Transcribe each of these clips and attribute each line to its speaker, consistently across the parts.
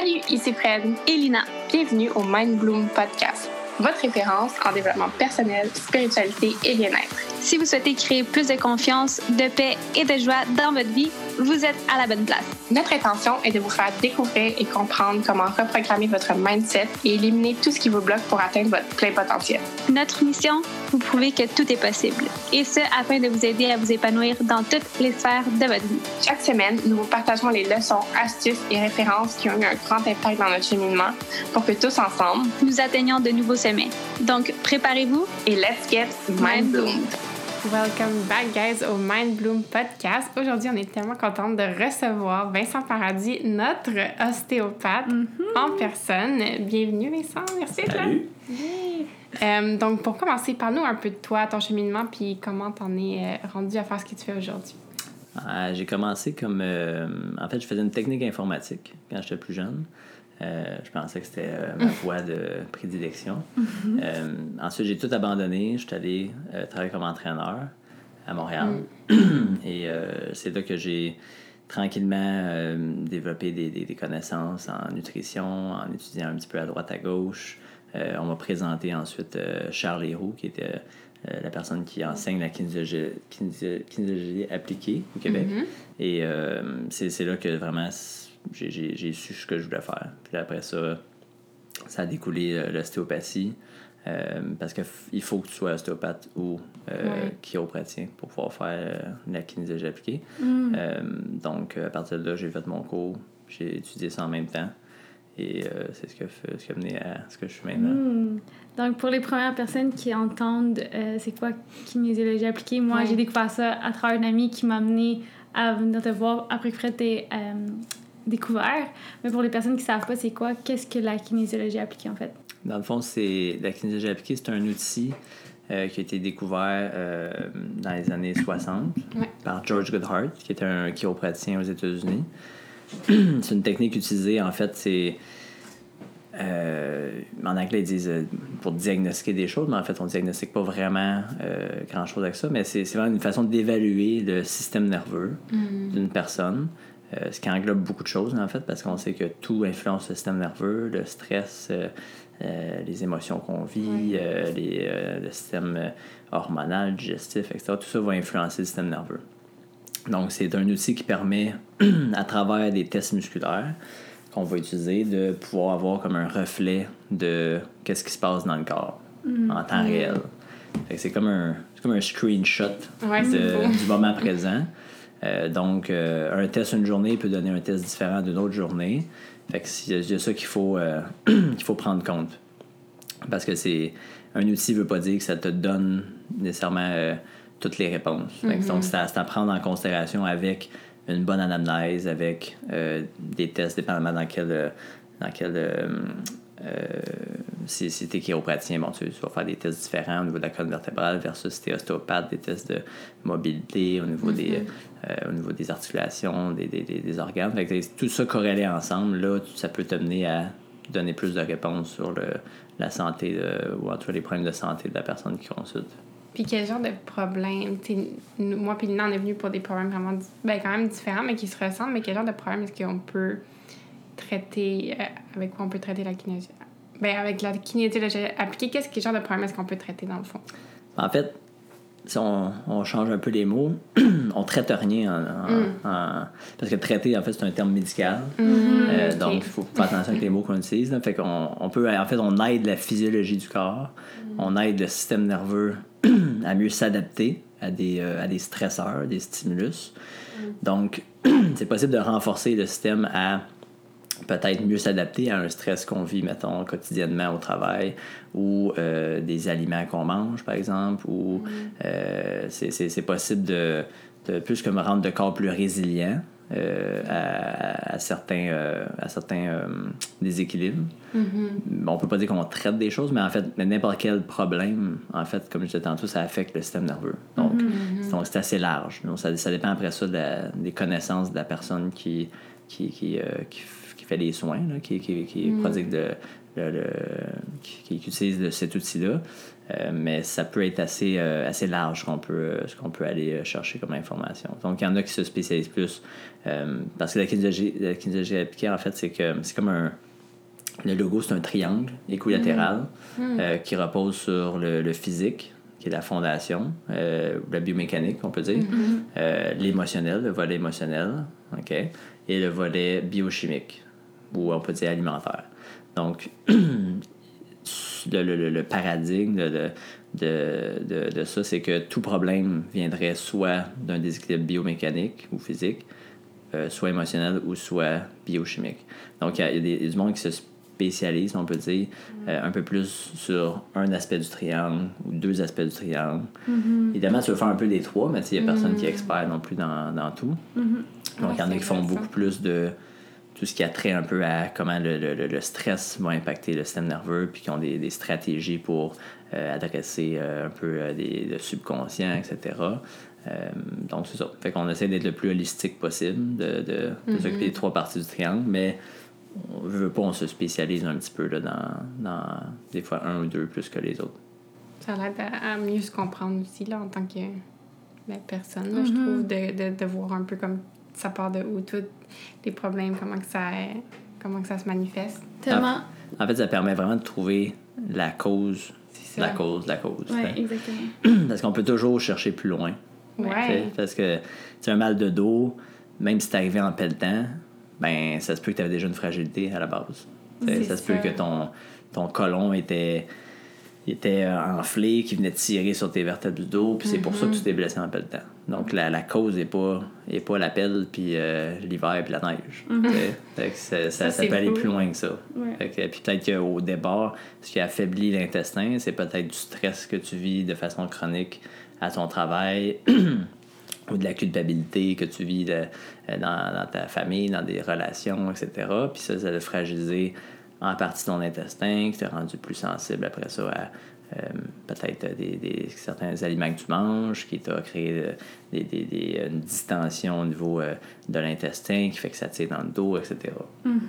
Speaker 1: Salut, ici Fred
Speaker 2: et Lina.
Speaker 1: Bienvenue au Mind Bloom Podcast, votre référence en développement personnel, spiritualité et bien-être.
Speaker 2: Si vous souhaitez créer plus de confiance, de paix et de joie dans votre vie, vous êtes à la bonne place.
Speaker 1: Notre intention est de vous faire découvrir et comprendre comment reprogrammer votre mindset et éliminer tout ce qui vous bloque pour atteindre votre plein potentiel.
Speaker 2: Notre mission, vous prouver que tout est possible. Et ce, afin de vous aider à vous épanouir dans toutes les sphères de votre vie.
Speaker 1: Chaque semaine, nous vous partageons les leçons, astuces et références qui ont eu un grand impact dans notre cheminement pour que tous ensemble,
Speaker 2: nous atteignions de nouveaux sommets. Donc, préparez-vous
Speaker 1: et let's get mind bloomed. Welcome back, guys, au Mind Bloom Podcast. Aujourd'hui, on est tellement contente de recevoir Vincent Paradis, notre ostéopathe
Speaker 2: Mm-hmm.
Speaker 1: en personne. Bienvenue, Vincent. Merci d'être là. Euh, donc, pour commencer, parle-nous un peu de toi, ton cheminement, puis comment t'en es euh, rendu à faire ce que tu fais aujourd'hui.
Speaker 3: Ah, j'ai commencé comme. euh, en fait, je faisais une technique informatique quand j'étais plus jeune. Euh, je pensais que c'était euh, ma voie de prédilection. Euh, ensuite, j'ai tout abandonné. Je suis allé travailler comme entraîneur à Montréal. Et euh, c'est là que j'ai tranquillement développé des, des- des connaissances en nutrition, en étudiant un petit peu à droite à gauche. On m'a présenté ensuite Charles Héroux, qui était euh, la personne qui enseigne la kinésiologie, kinésio- kinésiologie appliquée au Québec. Et euh, c'est là que vraiment j'ai- su ce que je voulais faire. Puis après ça, ça a découlé euh, l'ostéopathie. euh, parce qu'il faut que tu sois ostéopathe ou euh,
Speaker 1: Ouais.
Speaker 3: chiropraticien pour pouvoir faire euh, la kinésiologie appliquée. Euh, donc, à partir de là, j'ai fait mon cours, j'ai étudié ça en même temps. Et euh, c'est ce, ce qui a mené à ce que je suis maintenant.
Speaker 2: Hmm. Donc, pour les premières personnes qui entendent euh, c'est quoi kinésiologie appliquée, moi,
Speaker 1: Ouais.
Speaker 2: j'ai découvert ça à travers une amie qui m'a amené à venir te voir après que euh, découvert. Mais pour les personnes qui savent pas c'est quoi, qu'est-ce que la kinésiologie appliquée en fait?
Speaker 3: Dans le fond, c'est la kinésiologie appliquée, c'est un outil euh, qui a été découvert euh, dans les années 60
Speaker 1: Ouais.
Speaker 3: par George Goodhart, qui était un chiropraticien aux États-Unis. c'est une technique utilisée, en fait, c'est. euh, en anglais, ils disent euh, pour diagnostiquer des choses, mais en fait, on ne diagnostique pas vraiment euh, grand-chose avec ça, mais c'est c'est vraiment une façon d'évaluer le système nerveux d'une personne, euh, ce qui englobe beaucoup de choses, en fait, parce qu'on sait que tout influence le système nerveux, le stress, euh, euh, les émotions qu'on vit, les, le système hormonal, digestif, etc. Tout ça va influencer le système nerveux. Donc, c'est un outil qui permet, à travers des tests musculaires qu'on va utiliser, de pouvoir avoir comme un reflet de qu'est-ce qui se passe dans le corps en temps réel. C'est comme un, comme un screenshot
Speaker 1: Ouais,
Speaker 3: de- du moment présent. Euh, donc, euh, un test une journée peut donner un test différent d'une autre journée. Fait que c'est il y a ça qu'il faut, euh, qu'il faut prendre compte. Parce que c'est un outil ne veut pas dire que ça te donne nécessairement toutes les réponses. Donc, c'est à, c'est à prendre en considération avec une bonne anamnèse, avec euh, des tests dépendamment dans quel. dans quel euh, euh, si, si tu es chiropraticien, bon, tu, tu vas faire des tests différents au niveau de la colonne vertébrale versus si tu es ostéopathe, des tests de mobilité au niveau, des, euh, au niveau des articulations, des, des, des, des organes. Fait que tout ça corrélé ensemble, là, ça peut t'amener à donner plus de réponses sur le, la santé de- ou en tout cas les problèmes de santé de la personne qui consulte.
Speaker 1: Puis quel genre de problème, moi puis Lina, on est venus pour des problèmes vraiment, ben, quand même différents, mais qui se ressemblent, mais quel genre de problème est-ce qu'on peut traiter, euh, avec quoi on peut traiter la kinésiologie? Ben, avec la kinésiologie appliquée, qu'est-ce quel genre de problème est-ce qu'on peut traiter dans le fond?
Speaker 3: En fait, si on, on change un peu les mots, on traite rien en, en- en- parce que traiter, en fait, c'est un terme médical. Euh,
Speaker 1: ok.
Speaker 3: Donc, il faut faire attention avec les mots qu'on utilise. là. Fait qu'on on peut, en fait, on aide la physiologie du corps, on aide le système nerveux à mieux s'adapter à des, euh, à des stresseurs, des stimulus. Donc, c'est possible de renforcer le système à peut-être mieux s'adapter à un stress qu'on vit, mettons, quotidiennement au travail, ou euh, des aliments qu'on mange, par exemple, ou euh, c'est- possible de, de plus que me rendre le corps plus résilient euh, à, à certains, euh, à certains déséquilibres. Bon, on peut pas dire qu'on traite des choses, mais en fait, n'importe quel problème, en fait, comme je disais tantôt, ça affecte le système nerveux. Donc, donc c'est assez large. Donc, ça, ça dépend après ça de la- des connaissances de la personne qui, qui, qui, qui fait les soins, là, qui, qui, qui prodigue de, le, le- qui, qui utilise de cet outil-là. Euh, mais ça peut être assez, euh, assez large qu'on peut, euh, ce qu'on peut aller chercher comme information. Donc, il y en a qui se spécialisent plus. euh, parce que la kinésiologie, la kinésiologie appliquée, en fait, c'est que c'est comme un. Le logo, c'est un triangle équilatéral euh, qui repose sur le, le physique, qui est la fondation, la biomécanique, on peut dire, euh, l'émotionnel, le volet émotionnel, OK, et le volet biochimique, ou on peut dire alimentaire. Donc, le, le- le- paradigme de, de, de, de- ça, c'est que tout problème viendrait soit d'un déséquilibre biomécanique ou physique, euh, soit émotionnel ou soit biochimique. Donc, il y a, il y a des, il y a du monde qui se spécialise, on peut dire, euh, un peu plus sur un aspect du triangle ou deux aspects du triangle. Évidemment, tu veux faire un peu des trois, mais il n'y a personne qui est expert non plus dans, dans tout. Donc, il y en a qui font beaucoup plus de tout ce qui a trait un peu à comment le, le- le- stress va impacter le système nerveux, puis qui ont des, des stratégies pour euh, adresser euh, un peu euh, des, le subconscient, etc. Euh, donc, c'est ça. Fait qu'on essaie d'être le plus holistique possible, de, de, de s'occuper des trois parties du triangle, mais on veut pas, on se spécialise un petit peu là, dans, dans des fois un ou deux plus que les autres.
Speaker 1: Ça l'aide à, à mieux se comprendre aussi, là, en tant que personne, là, je trouve, de, de, de voir un peu comme ça part de où tous les problèmes, comment que ça, comment que ça se manifeste.
Speaker 2: Tellement.
Speaker 3: En fait, ça permet vraiment de trouver la cause, la cause, la cause.
Speaker 2: Exactement.
Speaker 3: Parce qu'on peut toujours chercher plus loin. tu
Speaker 1: Ouais.
Speaker 3: Parce que tu as un mal de dos, même si c'est arrivé en pelletant, ben ça se peut que tu avais déjà une fragilité à la base. Tu ça se peut que ton, ton colon était, était enflé, qui venait tirer sur tes vertèbres du dos, puis c'est pour ça que
Speaker 1: Mm-hmm.
Speaker 3: tu t'es blessé en pelletant. Donc la, la cause n'est pas, est pas la pelle, puis euh, l'hiver, puis la neige. Fait que ça, ça, peut aller plus loin que ça.
Speaker 2: Ouais.
Speaker 3: Fait que- puis peut-être qu'au départ, ce qui affaiblit l'intestin, c'est peut-être du stress que tu vis de façon chronique à ton travail ou de la culpabilité que tu vis de- dans, dans ta famille, dans des relations, etc. Puis ça, ça a fragilisé en partie ton intestin, qui t'a rendu plus sensible après ça à euh, peut-être des, des- certains aliments que tu manges, qui t'a créé euh, des, des- des- une distension au niveau euh, de l'intestin qui fait que ça tire dans le dos, etc.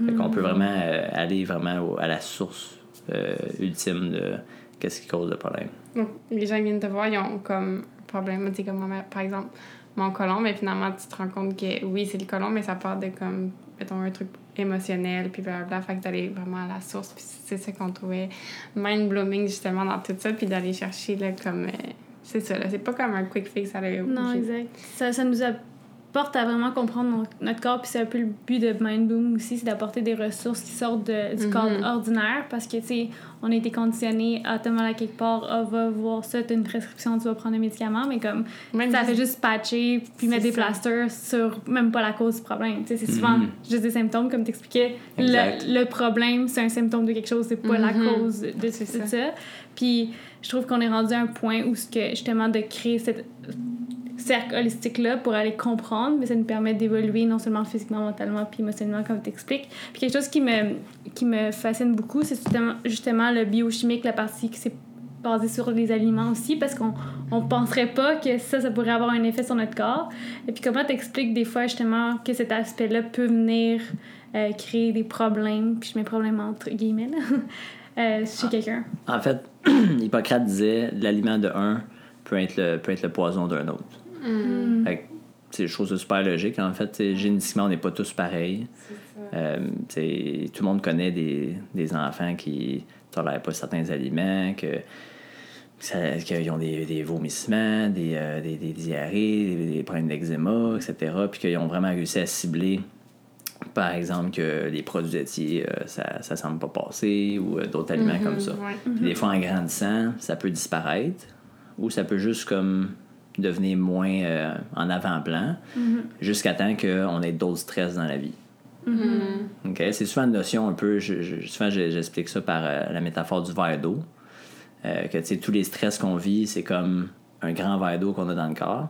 Speaker 3: Fait qu'on peut vraiment euh, aller vraiment au- à la source euh, ultime de qu'est-ce qui cause le problème.
Speaker 1: Donc, les gens viennent te voir, ils ont comme un problème. Tu sais, comme moi, par exemple, mon colon, mais finalement, tu te rends compte que oui, c'est le colon, mais ça part de comme, mettons, un truc émotionnel, puis blablabla. Fait que d'aller vraiment à la source. Puis c'est ça qu'on trouvait mind-blowing, justement, dans tout ça, puis d'aller chercher, là, comme. euh, c'est ça, là. C'est pas comme un quick fix à la
Speaker 2: Non, exact. Ça, ça nous apporte à vraiment comprendre notre corps, puis c'est un peu le but de Mind Boom aussi, c'est d'apporter des ressources qui sortent de- du
Speaker 1: Mhm.
Speaker 2: cadre ordinaire, parce que, tu sais, on a été conditionné à te mal à quelque part, ah, va voir ça, t'as une prescription, tu vas prendre un médicament, mais comme,
Speaker 1: Même
Speaker 2: ça fait juste patcher, puis mettre des
Speaker 1: ça.
Speaker 2: plasters sur même pas la cause du problème. Tu sais, c'est souvent
Speaker 3: Mhm.
Speaker 2: juste des symptômes, comme t'expliquais. Le, le problème, c'est un symptôme de quelque chose, c'est pas la
Speaker 1: Mhm.
Speaker 2: cause de, de
Speaker 1: C'est
Speaker 2: ça.
Speaker 1: ça.
Speaker 2: Puis je trouve qu'on est rendu à un point où ce que justement de créer cette cercle holistique-là pour aller comprendre, mais ça nous permet d'évoluer non seulement physiquement, mentalement, puis émotionnellement, comme tu expliques. Puis quelque chose qui me, qui me fascine beaucoup, c'est justement, justement le biochimique, la partie qui s'est basée sur les aliments aussi, parce qu'on on penserait pas que ça, ça pourrait avoir un effet sur notre corps. Et puis comment t'expliques des fois justement que cet aspect-là peut venir euh, créer des problèmes, puis je mets problème entre guillemets, là, euh, chez quelqu'un?
Speaker 3: En fait, Hippocrate disait l'aliment de un peut être le, peut être le poison d'un autre.
Speaker 1: Mm.
Speaker 3: Fait que c'est des choses super logiques. En fait, génétiquement, on n'est pas tous pareils. Euh, tout le monde connaît des, des enfants qui tolèrent pas certains aliments, que ça- qu'ils ont des, des vomissements, des, euh, des, des diarrhées, des, des problèmes d'eczéma, etc. Puis qu'ils ont vraiment réussi à cibler, par exemple, que les produits laitiers, euh, ça ne semble pas passer, ou euh, d'autres aliments comme ça.
Speaker 1: Ouais.
Speaker 3: Puis des fois, en grandissant, ça peut disparaître ou ça peut juste comme devenir moins euh, en avant-plan jusqu'à temps qu'on ait d'autres stress dans la vie. OK? C'est souvent une notion un peu, je, je- souvent je- j'explique ça par euh, la métaphore du verre d'eau. Euh, que tu sais, tous les stress qu'on vit, c'est comme un grand verre d'eau qu'on a dans le corps.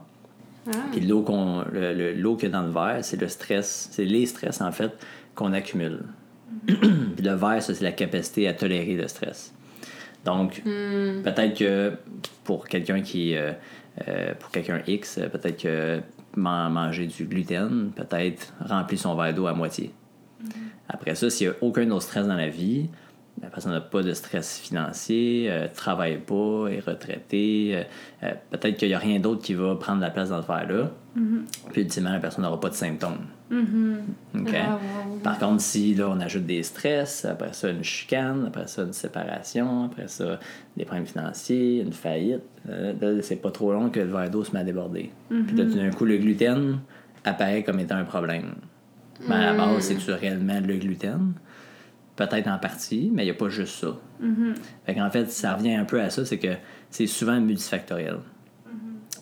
Speaker 1: Ah.
Speaker 3: Puis l'eau qu'on le- le- l'eau qu'il y a dans le verre, c'est le stress, c'est les stress en fait qu'on accumule. Puis le verre, ça c'est la capacité à tolérer le stress. Donc
Speaker 1: Hmm.
Speaker 3: peut-être que pour quelqu'un qui euh, euh, pour quelqu'un X, euh, peut-être que man- manger du gluten, peut-être remplir son verre d'eau à moitié. Après ça, s'il n'y a aucun autre stress dans la vie, la personne n'a pas de stress financier, ne travaille pas, est retraitée, euh, euh, peut-être qu'il n'y a rien d'autre qui va prendre la place dans ce là Puis ultimement, la personne n'aura pas de symptômes. OK?
Speaker 1: Ah,
Speaker 3: Par contre, si là, on ajoute des stress, après ça, une chicane, après ça, une séparation, après ça, des problèmes financiers, une faillite, euh, c'est pas trop long que le verre d'eau se met à déborder. Puis là, tout d'un coup, le gluten apparaît comme étant un problème. Mais à la base, c'est-tu réellement le gluten? Peut-être en partie, mais il n'y a pas juste ça. Fait qu'en fait, ça revient un peu à ça, c'est que c'est souvent multifactoriel.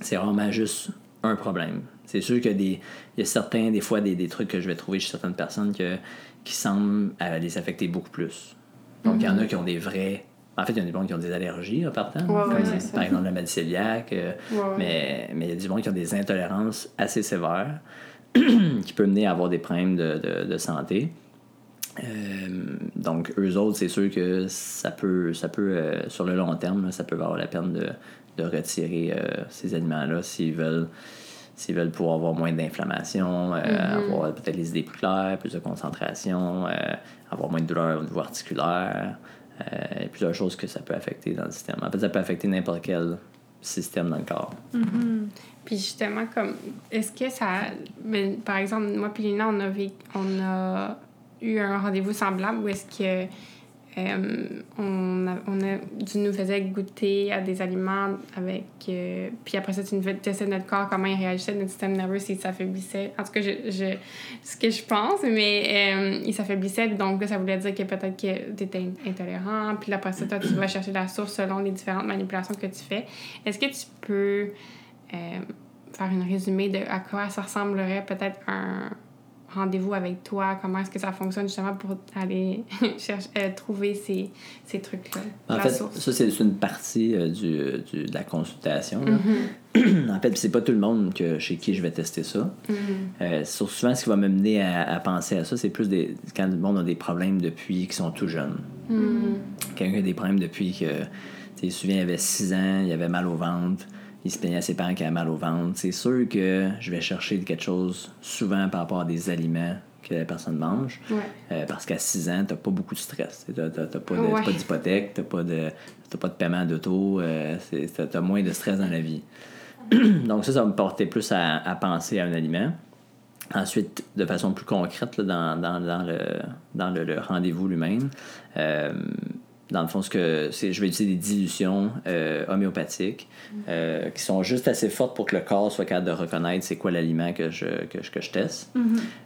Speaker 3: C'est rarement juste un problème. C'est sûr qu'il y a certains, des fois, des, des, trucs que je vais trouver chez certaines personnes que, qui semblent euh, les affecter beaucoup plus. Donc, il y en a qui ont des vrais. En fait, il y en a des gens qui ont des allergies en partant,
Speaker 1: Ouais, ouais,
Speaker 3: comme, par exemple la maladie cœliaque, euh,
Speaker 1: Ouais,
Speaker 3: mais, mais il y a des gens qui ont des intolérances assez sévères qui peuvent mener à avoir des problèmes de, de, de santé. Euh, donc, eux autres, c'est sûr que ça peut, ça peut euh, sur le long terme, là, ça peut valoir la peine de, de retirer euh, ces aliments-là s'ils veulent, s'ils veulent pouvoir avoir moins d'inflammation, euh, avoir peut-être les idées plus claires, plus de concentration, avoir moins de douleur au niveau articulaire. Plusieurs choses que ça peut affecter dans le système. En fait, ça peut affecter n'importe quel système dans le corps.
Speaker 1: Puis justement, comme, est-ce que ça. ben, par exemple, moi puis Lina, on a, on a eu un rendez-vous semblable où est-ce que. euh, on, a, on a, nous faisais goûter à des aliments avec. euh, puis après ça, tu nous testais notre corps, comment il réagissait, notre système nerveux, s'il s'affaiblissait. En tout cas, je, je, ce que je pense, mais euh, il s'affaiblissait. Donc là, ça voulait dire que peut-être que tu étais intolérant. Puis après ça, toi, tu vas chercher la source selon les différentes manipulations que tu fais. Est-ce que tu peux euh, faire un résumé de à quoi ça ressemblerait peut-être un rendez-vous avec toi, comment est-ce que ça fonctionne justement pour aller chercher, euh, trouver ces, ces trucs-là,
Speaker 3: En fait,
Speaker 1: source.
Speaker 3: ça, c'est une partie euh, du, du- de la consultation. là.
Speaker 1: Mm-hmm.
Speaker 3: en fait, c'est pas tout le monde que, chez qui je vais tester ça.
Speaker 1: Mm-hmm.
Speaker 3: Euh, souvent, ce qui va me mener à, à penser à ça, c'est plus des, quand le monde a des problèmes depuis qu'ils sont tout jeunes.
Speaker 1: Mm-hmm.
Speaker 3: Quelqu'un a des problèmes depuis que, tu sais, souvent, il avait 6 ans, il avait mal au ventre, il se plaignait à ses parents qu'il avait mal au ventre. C'est sûr que je vais chercher quelque chose souvent par rapport à des aliments que la personne mange.
Speaker 1: Ouais.
Speaker 3: Euh, parce qu'à 6 ans, t'as pas beaucoup de stress. T'as t'as- t'as pas de-
Speaker 1: Ouais.
Speaker 3: t'as pas d'hypothèque, t'as pas de t'as pas de paiement d'auto, euh, t'as t'as moins de stress dans la vie. Donc ça, ça va me porter plus à, à penser à un aliment. Ensuite, de façon plus concrète, là, dans, dans, dans le, dans le, le rendez-vous lui-même, euh, dans le fond, ce que je vais utiliser des dilutions euh, homéopathiques euh, qui sont juste assez fortes pour que le corps soit capable de reconnaître c'est quoi l'aliment que je, que, je- que je teste,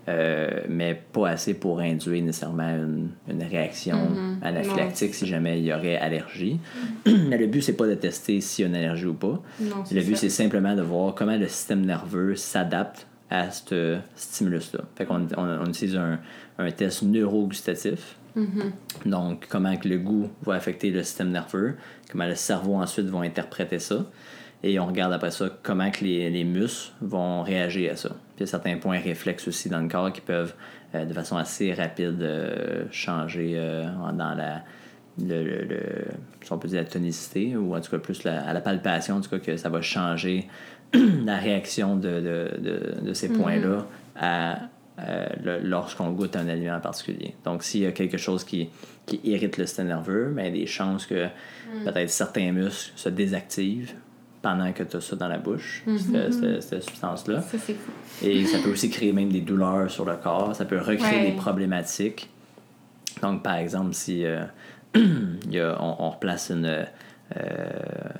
Speaker 3: Euh, mais pas assez pour induire nécessairement une, une réaction anaphylactique si jamais il y aurait allergie. mais le but, c'est pas de tester s'il y a une allergie ou pas.
Speaker 1: Non,
Speaker 3: Le but, c'est simplement de voir comment le système nerveux s'adapte à ce stimulus-là. Fait qu'on on, on utilise un, un test neurogustatif. Donc, comment que le goût va affecter le système nerveux, comment le cerveau ensuite va interpréter ça. Et on regarde après ça comment que les, les muscles vont réagir à ça. Puis il y a certains points réflexes aussi dans le corps qui peuvent, euh, de façon assez rapide, euh, changer euh, dans la, le, le- le- si on peut dire la tonicité, ou en tout cas plus la, à la palpation, en tout cas que ça va changer la réaction de, de, de, de ces points-là à, euh, lorsqu'on goûte un aliment en particulier. Donc, s'il y a quelque chose qui, qui irrite le système nerveux, il y a des chances que peut-être certains muscles se désactivent pendant que tu as ça dans la bouche, cette, cette- cette substance-là. Et ça peut aussi créer même des douleurs sur le corps. Ça peut recréer
Speaker 1: Ouais.
Speaker 3: des problématiques. Donc, par exemple, si euh, il y a- on, on replace une. euh,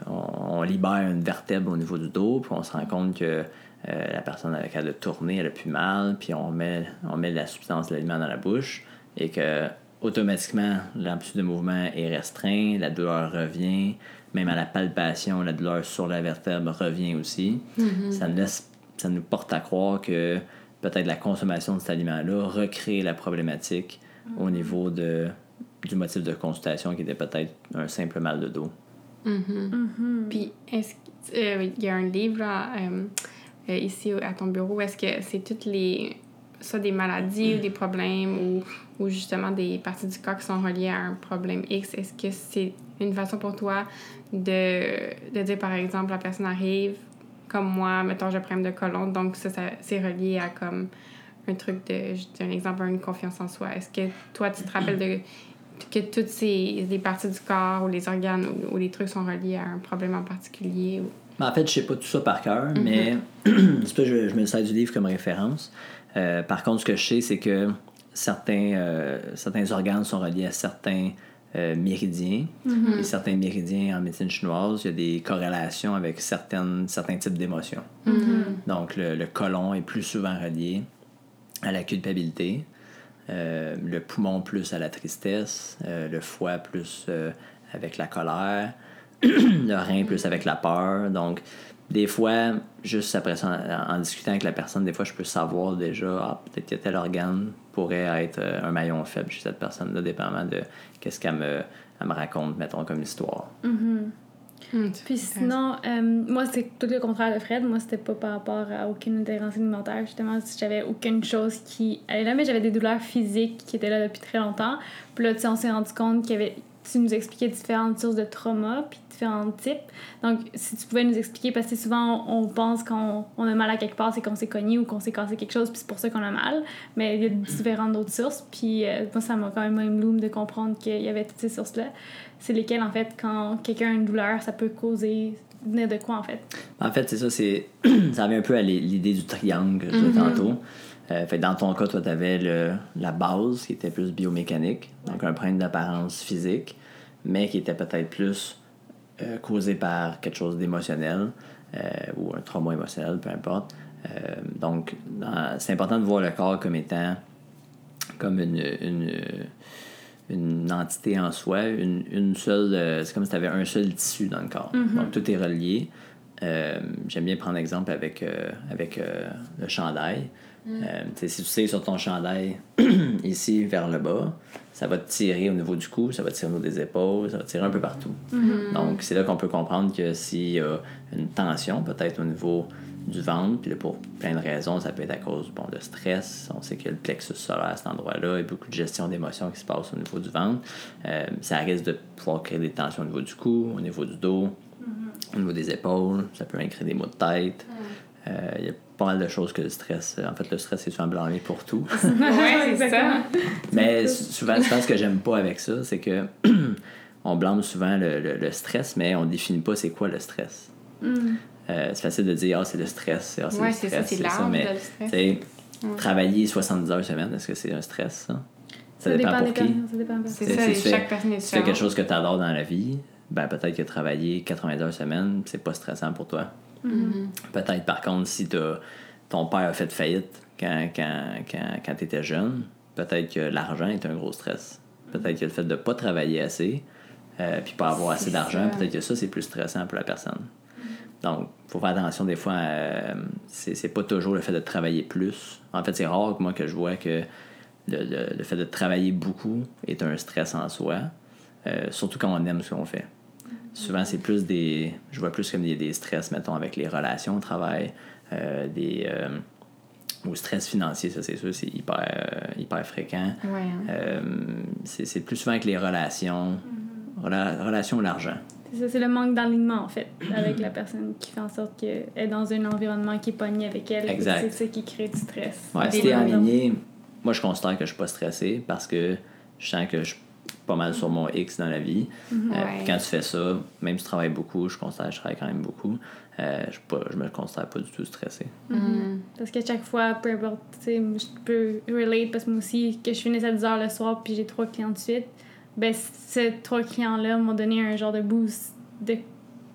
Speaker 3: on, on libère une vertèbre au niveau du dos, puis on se rend compte que euh, la personne avec elle a tourné, elle a plus mal, puis on met, on met la substance de l'aliment dans la bouche, et que automatiquement, l'amplitude de mouvement est restreint, la douleur revient, même à la palpation, la douleur sur la vertèbre revient aussi. Ça nous laisse, ça nous porte à croire que peut-être la consommation de cet aliment-là recrée la problématique au niveau de, du motif de consultation qui était peut-être un simple mal de dos.
Speaker 1: Puis, est-ce qu'il y a un livre là, euh, euh, ici à ton bureau, est-ce que c'est toutes les. ça des maladies ou des problèmes ou, ou justement des parties du corps qui sont reliées à un problème X? Est-ce que c'est une façon pour toi de, de dire, par exemple, la personne arrive comme moi, mettons, j'ai un problème de colon, donc ça, c'est relié à comme un truc de. Je un exemple, une confiance en soi. Est-ce que toi, tu te rappelles de que toutes ces les parties du corps ou les organes ou, les trucs sont reliés à un problème en particulier?
Speaker 3: Ben, en fait, je sais pas tout ça par cœur, mais c'est pas je, je me sers du livre comme référence. Euh, par contre, ce que je sais, c'est que certains, euh, certains organes sont reliés à certains euh, méridiens. Et certains méridiens en médecine chinoise, il y a des corrélations avec certaines, certains types d'émotions. Donc, le, le côlon est plus souvent relié à la culpabilité, le poumon plus à la tristesse, le foie plus avec la colère, le rein plus avec la peur. Donc, des fois, juste après ça, en, en discutant avec la personne, des fois, je peux savoir déjà, ah, peut-être que tel organe pourrait être euh, un maillon faible chez cette personne-là, dépendamment de qu'est-ce qu'elle me, elle me raconte, mettons, comme histoire.
Speaker 1: Hum,
Speaker 2: Puis sinon, euh, moi, c'est tout le contraire de Fred. Moi, c'était pas par rapport à aucune intolérance alimentaire. Justement, j'avais aucune chose qui allait là, mais j'avais des douleurs physiques qui étaient là depuis très longtemps. Puis là, tu sais, on s'est rendu compte qu'il y avait. Tu nous expliquais différentes sources de trauma, puis différents types. Donc, si tu pouvais nous expliquer, parce que souvent, on, on pense qu'on on a mal à quelque part, c'est qu'on s'est cogné ou qu'on s'est cassé quelque chose, puis c'est pour ça qu'on a mal. Mais il y a différentes autres sources. Puis euh, moi, ça m'a quand même même de comprendre qu'il y avait toutes ces sources-là. C'est lesquelles, en fait, quand quelqu'un a une douleur, ça peut causer venir de quoi, en fait?
Speaker 3: En fait, c'est ça, c'est ça revient un peu à l'i- l'idée du triangle que je disais tantôt. Euh, fait que dans ton cas, toi, tu avais la base qui était plus biomécanique, donc un problème d'apparence physique, mais qui était peut-être plus euh, causé par quelque chose d'émotionnel euh, ou un trauma émotionnel, peu importe. Euh, donc, c'est important de voir le corps comme étant comme une, une, une entité en soi, une, une seule. c'est comme si tu avais un seul tissu dans le corps. Donc tout est relié. J'aime bien prendre exemple avec, avec le chandail. Euh, tu sais, si tu sais sur ton chandail, ici vers le bas, ça va te tirer au niveau du cou, ça va te tirer au niveau des épaules, ça va te tirer un peu partout. Donc c'est là qu'on peut comprendre que s'il y a une tension, peut-être au niveau du ventre, puis pour plein de raisons, ça peut être à cause bon, de stress. On sait que le plexus solaire à cet endroit-là, il y a beaucoup de gestion d'émotions qui se passe au niveau du ventre. Euh, ça risque de pouvoir créer des tensions au niveau du cou, au niveau du dos, au niveau des épaules. Ça peut même créer des maux de tête. Euh, y a pas mal de choses que le stress. En fait, le stress est souvent blâmé pour tout.
Speaker 1: Ouais, c'est ça.
Speaker 3: Mais souvent, souvent, ce que j'aime pas avec ça, c'est que on blâme souvent le, le- le stress, mais on définit pas c'est quoi le stress. Euh, c'est facile de dire, ah, c'est le stress. Ah, c'est
Speaker 1: Ouais,
Speaker 3: le
Speaker 1: c'est
Speaker 3: stress,
Speaker 1: ça, c'est l'âge
Speaker 3: mais
Speaker 1: de le stress.
Speaker 3: travailler 70 heures semaine, est-ce que c'est un stress, ça? Ça, dépend,
Speaker 2: des
Speaker 3: pour qui.
Speaker 2: personnes, Ça dépend des
Speaker 1: C'est ça,
Speaker 3: Si
Speaker 1: chaque personne est
Speaker 3: Si tu fais quelque chose que tu adores dans la vie, ben peut-être que travailler 80 heures semaine, c'est pas stressant pour toi. Peut-être par contre, si t'as- ton père a fait faillite quand, quand, quand, quand tu étais jeune, peut-être que l'argent est un gros stress. Peut-être que le fait de pas travailler assez, euh, puis pas avoir assez d'argent,
Speaker 1: ça.
Speaker 3: peut-être que ça, c'est plus stressant pour la personne. Donc, faut faire attention des fois, euh, c'est c'est pas toujours le fait de travailler plus. En fait, c'est rare que moi que je vois que le, le- le fait de travailler beaucoup est un stress en soi, euh, surtout quand on aime ce qu'on fait. Souvent, c'est plus des. Je vois plus comme des, des stress, mettons, avec les relations au travail, euh, des. euh, ou stress financier, ça c'est sûr, c'est hyper, euh, hyper fréquent.
Speaker 1: Ouais, hein.
Speaker 3: Euh, c'est plus souvent avec les relations, rela- relations ou l'argent.
Speaker 2: C'est ça, c'est le manque d'alignement, en fait, avec la personne qui fait en sorte qu'elle est dans un environnement qui est pogné avec elle.
Speaker 3: Exact.
Speaker 2: C'est ça qui crée du stress.
Speaker 3: Ouais, si t'es aligné, moi je considère que je suis pas stressé parce que je sens que je suis pas mal sur mon X dans la vie. Euh,
Speaker 1: Ouais.
Speaker 3: puis quand tu fais ça, même si tu travailles beaucoup, je considère que je travaille quand même beaucoup, euh, je, pas, je me considère pas du tout stressé.
Speaker 1: Mm.
Speaker 2: Parce qu'à chaque fois, peu importe, tu sais, je peux relate parce que moi aussi, que je finisse à 10 h le soir puis j'ai trois clients de suite, ben ces trois clients-là m'ont donné un genre de boost de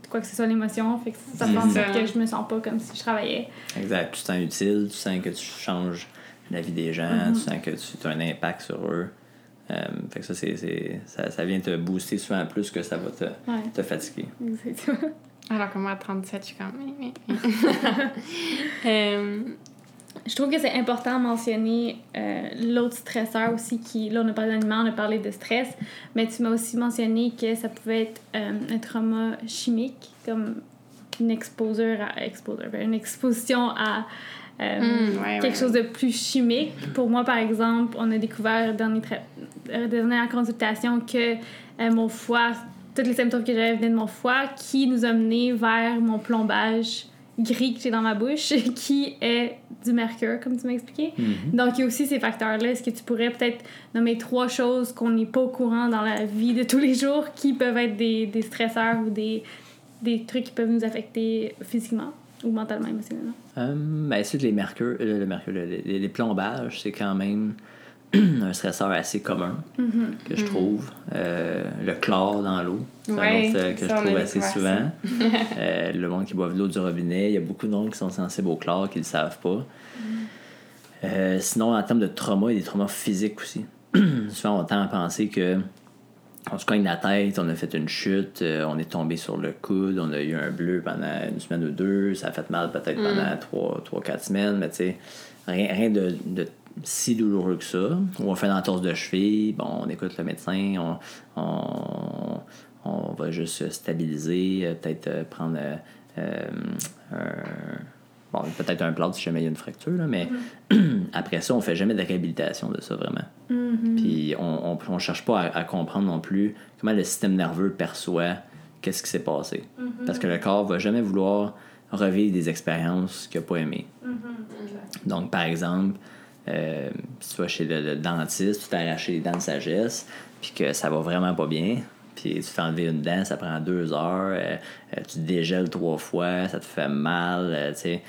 Speaker 2: quoi que ce soit l'émotion. Fait que ça fait en
Speaker 3: Mhm.
Speaker 2: sorte que je me sens pas comme si je travaillais.
Speaker 3: Exact. Tu te sens utile, tu sens que tu changes la vie des gens, tu sens que tu as un impact sur eux. Euh, fait que ça, c'est, c'est- ça, ça vient te booster souvent plus que ça va te,
Speaker 2: Ouais,
Speaker 3: te fatiguer.
Speaker 2: exactement.
Speaker 1: Alors que moi, à 37, je suis comme. Euh,
Speaker 2: Je trouve que c'est important de mentionner euh, l'autre stresseur aussi qui, là on a parlé d'aliments, on a parlé de stress, mais tu m'as aussi mentionné que ça pouvait être euh, un trauma chimique, comme une exposure à, exposure, une exposition à euh,
Speaker 1: Mm, ouais,
Speaker 2: quelque
Speaker 1: ouais.
Speaker 2: chose de plus chimique. Pour moi, par exemple, on a découvert dans les tra- euh, dernières consultations que euh, mon foie, tous les symptômes que j'avais venaient de mon foie, qui nous a menés vers mon plombage gris que j'ai dans ma bouche qui est du mercure, comme tu m'as expliqué.
Speaker 3: Mhm.
Speaker 2: Donc, il y a aussi ces facteurs-là. Est-ce que tu pourrais peut-être nommer trois choses qu'on n'est pas au courant dans la vie de tous les jours qui peuvent être des, des stresseurs ou des, des trucs qui peuvent nous affecter physiquement? Ou mentalement, émotionnellement?
Speaker 3: Euh, ben, c'est que les mercures, euh, le mercure, le- les, les plombages, c'est quand même un stresseur assez commun que je trouve. Euh, le chlore dans l'eau, c'est
Speaker 1: Ouais,
Speaker 3: un autre que je trouve assez souvent. Euh, le monde qui boit de l'eau du robinet, il y a beaucoup de monde qui sont sensibles au chlore qui ne le savent pas. Euh, sinon, en termes de trauma, il y a des traumas physiques aussi. Souvent, on tend à penser que on se cogne la tête, on a fait une chute, euh, on est tombé sur le coude, on a eu un bleu pendant une semaine ou deux, ça a fait mal peut-être pendant trois, trois, quatre semaines, mais tu sais, rien, rien de, de si douloureux que ça. Ou on fait une entorse de cheville, bon, on écoute le médecin, on, on, on va juste se stabiliser, euh, peut-être euh, prendre euh, euh, un- Bon, peut-être un plâtre si jamais il y a une fracture, là, mais après ça, on fait jamais de réhabilitation de ça vraiment. Puis on, on, on cherche pas à, à comprendre non plus comment le système nerveux perçoit qu'est-ce qui s'est passé. Parce que le corps va jamais vouloir revivre des expériences qu'il n'a pas aimées. Donc, par exemple, euh, si tu vas chez le, le dentiste, tu t'es arraché les dents de sagesse, puis que ça va vraiment pas bien, puis tu te fais enlever une dent, ça prend deux heures, euh, euh, tu te dégèles trois fois, ça te fait mal, euh, tu sais.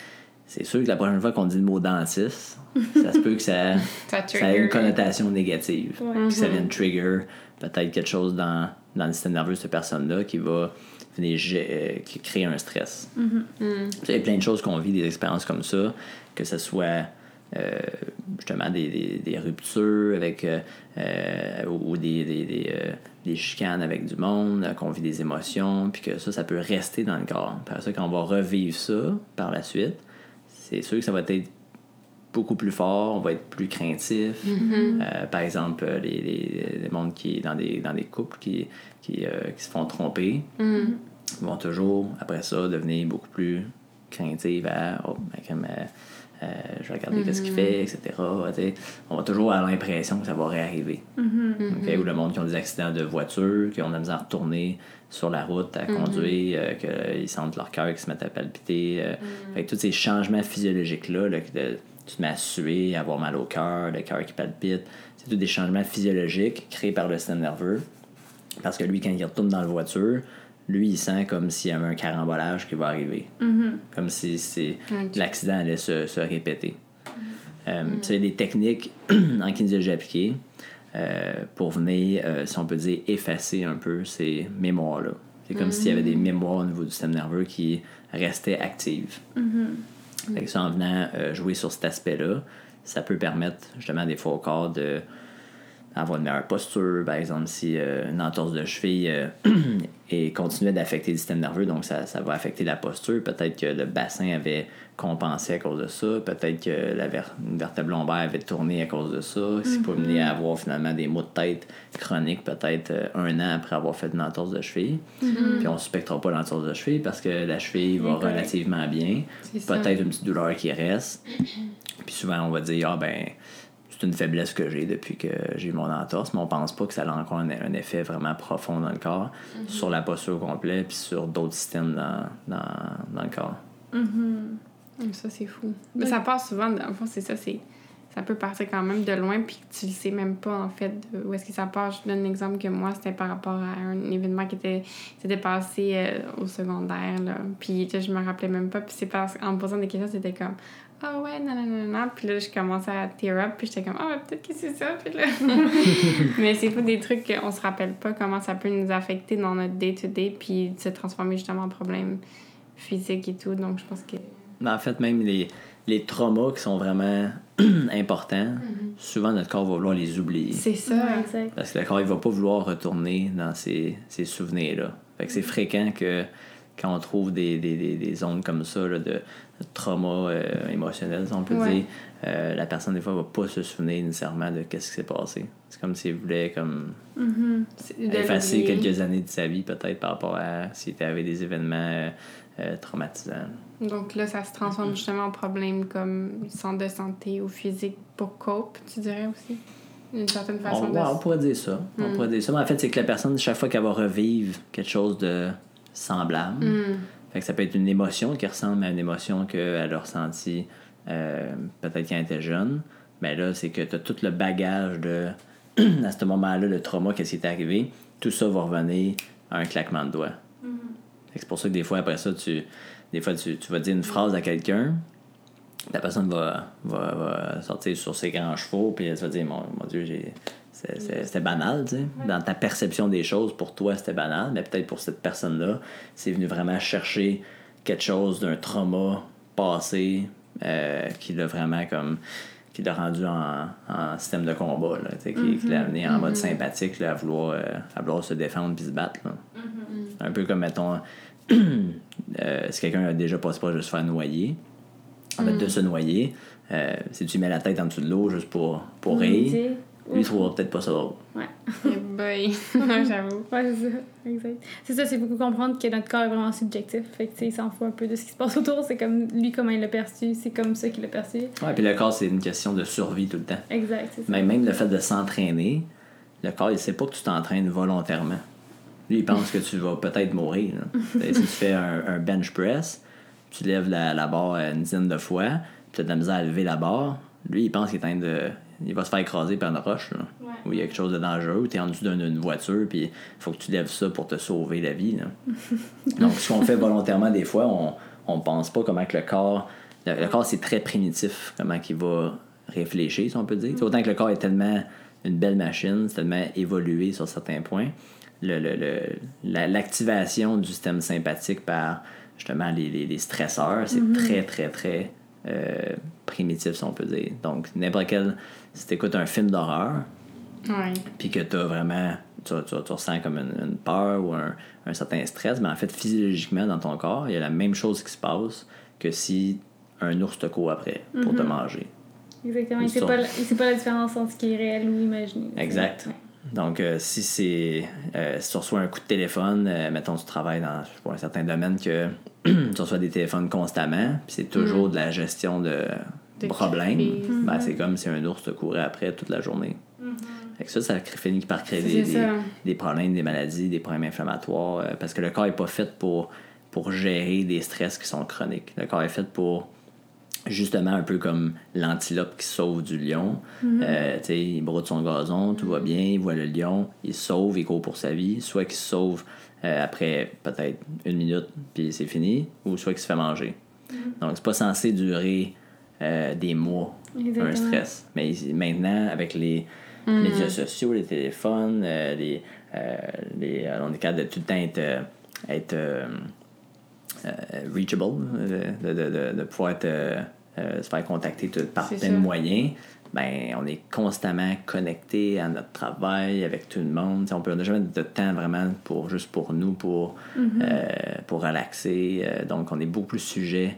Speaker 3: C'est sûr que la prochaine fois qu'on dit le mot dentiste, ça se peut que ça,
Speaker 1: Ça
Speaker 3: ça a une connotation négative.
Speaker 2: Ouais.
Speaker 3: Que ça vienne trigger peut-être quelque chose dans, dans le système nerveux de cette personne-là qui va venir euh, qui créer un stress. Il y a plein de choses qu'on vit, des expériences comme ça, que ce soit euh, justement des, des, des ruptures avec euh, euh, ou des, des, des, euh, des chicanes avec du monde, qu'on vit des émotions, puis que ça, ça peut rester dans le corps. Par ça, quand on va revivre ça par la suite, c'est sûr que ça va être beaucoup plus fort, on va être plus craintif. Euh, par exemple, euh, les, les, les mondes qui, dans des, dans des couples qui, qui, euh, qui se font tromper vont toujours, après ça, devenir beaucoup plus craintifs à oh, ben, comme, euh, je vais regarder qu'est-ce qu'il fait, etc. On va toujours avoir l'impression que ça va réarriver. Ok? Ou le monde qui ont des accidents de voiture, qui ont de la misère à retourner sur la route à conduire, euh, qu'ils sentent leur cœur qui se met à palpiter. euh. Fait que tous ces changements physiologiques-là, là, de- tu te mets à suer, avoir mal au cœur, le cœur qui palpite, c'est tous des changements physiologiques créés par le système nerveux. Parce que lui, quand il retourne dans la voiture, lui, il sent comme s'il y avait un carambolage qui va arriver. Comme si l'accident allait se, se répéter. Euh, C'est des techniques en kinésiologie appliquée euh, pour venir, euh, si on peut dire, effacer un peu ces mémoires-là. C'est comme s'il y avait des mémoires au niveau du système nerveux qui restaient actives. Fait que ça, en venant euh, jouer sur cet aspect-là, ça peut permettre justement des fois au corps de avoir une meilleure posture, par exemple, si euh, une entorse de cheville euh, et continuait d'affecter le système nerveux, donc ça, ça va affecter la posture. Peut-être que le bassin avait compensé à cause de ça, peut-être que la ver- vertèbre lombaire avait tourné à cause de ça, ce qui peut mener à avoir finalement des maux de tête chroniques, peut-être euh, un an après avoir fait une entorse de cheville. Puis on ne suspectera pas l'entorse de cheville parce que la cheville va
Speaker 2: correct.
Speaker 3: relativement bien,
Speaker 1: C'est
Speaker 3: peut-être une petite douleur qui reste. Puis souvent, on va dire, ah ben, c'est une faiblesse que j'ai depuis que j'ai eu mon entorse, mais on pense pas que ça a encore un, un effet vraiment profond dans le corps, sur la posture au complet, puis sur d'autres systèmes dans, dans, dans le corps.
Speaker 1: Hum, Ça, c'est fou. Mais ça part souvent, fond, c'est ça, c'est. Ça peut partir quand même de loin, puis que tu le sais même pas, en fait, de où est-ce que ça part. Je donne un exemple que moi, c'était par rapport à un événement qui était, s'était passé euh, au secondaire, là. Puis, tu sais, je me rappelais même pas, puis c'est parce qu'en me posant des questions, c'était comme. Ah ouais, non, non, non, non. Puis là, je commençais à tear up, puis j'étais comme, ah, ouais, peut-être que c'est ça. Puis là. Mais c'est pas des trucs qu'on se rappelle pas comment ça peut nous affecter dans notre day-to-day, puis se transformer justement en problème physique et tout. Donc, je pense que.
Speaker 3: Mais en fait, même les, les traumas qui sont vraiment importants, souvent notre corps va vouloir les oublier.
Speaker 1: C'est ça.
Speaker 2: Ouais, exact.
Speaker 3: Parce que le corps, il va pas vouloir retourner dans ces, ces souvenirs-là. Fait que c'est fréquent que quand on trouve des, des, des, des zones comme ça là, de trauma euh, émotionnel, si on peut
Speaker 1: Ouais.
Speaker 3: dire, euh, la personne, des fois, va pas se souvenir nécessairement de qu'est-ce qui s'est passé. C'est comme s'il voulait comme
Speaker 1: de
Speaker 3: effacer quelques années de sa vie, peut-être, par rapport à s'il était avec des événements euh, traumatisants.
Speaker 1: Donc là, ça se transforme justement en problème comme centre de santé ou physique pour cope, tu dirais aussi? Une certaine façon
Speaker 3: On,
Speaker 1: de.
Speaker 3: ouais, on pourrait dire ça. On
Speaker 1: Mm.
Speaker 3: pourrait dire ça. Mais en fait, c'est que la personne, chaque fois qu'elle va revivre quelque chose de semblable,
Speaker 1: Hmm.
Speaker 3: Fait que ça peut être une émotion qui ressemble à une émotion qu'elle a ressentie euh, peut-être quand elle était jeune. Mais là, c'est que tu as tout le bagage de, à ce moment-là, le trauma, qu'est-ce qui est arrivé. Tout ça va revenir à un claquement de doigts. Fait que C'est pour ça que des fois, après ça, tu, des fois, tu, tu vas dire une phrase à quelqu'un, la personne va, va, va sortir sur ses grands chevaux, puis elle va dire Mon, mon Dieu, j'ai. C'était banal, tu sais. Dans ta perception des choses, pour toi, c'était banal, mais peut-être pour cette personne-là, c'est venu vraiment chercher quelque chose d'un trauma passé euh, qui l'a vraiment comme. qui l'a rendu en, en système de combat, là, tu sais, qui, qui l'a amené en mode sympathique là, à, vouloir, euh, à vouloir se défendre puis se battre. là. Un peu comme, mettons, euh, si quelqu'un a déjà passé par juste se faire noyer, en fait, de se noyer, si tu mets la tête en dessous de l'eau juste pour, pour
Speaker 2: Tu
Speaker 3: rire, lui, il trouvera peut-être pas ça drôle.
Speaker 2: Ouais.
Speaker 1: Eh boy, j'avoue.
Speaker 2: Ouais, c'est ça. Exact. C'est ça, c'est beaucoup comprendre que notre corps est vraiment subjectif. Fait que, tu sais, il s'en fout un peu de ce qui se passe autour. C'est comme lui, comment il l'a perçu. C'est comme ça qu'il l'a perçu.
Speaker 3: Ouais, puis le corps, c'est une question de survie tout le temps.
Speaker 2: Exact, c'est ça.
Speaker 3: Même, même le fait de s'entraîner, le corps, il sait pas que tu t'entraînes volontairement. Lui, il pense que tu vas peut-être mourir. si tu fais un, un bench press, tu lèves la, la barre une dizaine de fois, puis tu as de la misère à lever la barre, lui, il pense qu'il est en train de. Il va se faire écraser par une roche, là,
Speaker 2: Ouais.
Speaker 3: où il y a quelque chose de dangereux, ou tu es en dessous d'une voiture, puis il faut que tu lèves ça pour te sauver la vie. là. Donc, ce qu'on fait volontairement, des fois, on on pense pas comment que le corps. Le, le corps, c'est très primitif, comment il va réfléchir, si on peut dire. T'sais, Autant que le corps est tellement une belle machine, c'est tellement évolué sur certains points, le- le- le- la- l'activation du système sympathique par justement les, les- les stresseurs, c'est très, très, très euh, primitif, si on peut dire. Donc, n'importe quel. Si tu écoutes un film d'horreur, puis que tu as vraiment. Tu, tu- tu ressens comme une, une peur ou un, un certain stress, mais en fait, physiologiquement, dans ton corps, il y a la même chose qui se passe que si un ours te court après pour te manger.
Speaker 2: Exactement. Il sait, pas, la- il sait pas la différence entre ce qui est réel ou imaginé.
Speaker 3: Exact.
Speaker 2: Ouais.
Speaker 3: Donc, euh, si c'est. euh, si tu reçois un coup de téléphone, euh, mettons, tu travailles dans pas, un certain domaine que tu reçois des téléphones constamment, puis c'est toujours de la gestion de,
Speaker 1: De
Speaker 3: problèmes,
Speaker 1: crise.
Speaker 3: ben, c'est comme si un ours te courait après toute la journée. Fait que ça, ça crée- finit par créer des, des, des problèmes, des maladies, des problèmes inflammatoires, euh, parce que le corps n'est pas fait pour, pour gérer des stress qui sont chroniques. Le corps est fait pour justement un peu comme l'antilope qui sauve du lion. Euh, tu sais, il broute son gazon, tout va bien, il voit le lion, il se sauve, il court pour sa vie, soit qu'il se sauve euh, après peut-être une minute, puis c'est fini, ou soit qu'il se fait manger. Donc, c'est pas censé durer euh, des mois, un
Speaker 2: Exactement.
Speaker 3: stress. Mais maintenant, avec les médias sociaux, les téléphones, euh, les, euh, les, on est capable de tout le temps être, être reachable, de, de, de, de pouvoir être, se faire contacter tout- par plein de moyens. Ben, on est constamment connecté à notre travail avec tout le monde. T'sais, on peut on jamais de temps vraiment pour juste pour nous, pour, euh, pour relaxer. Euh, donc, on est beaucoup plus sujet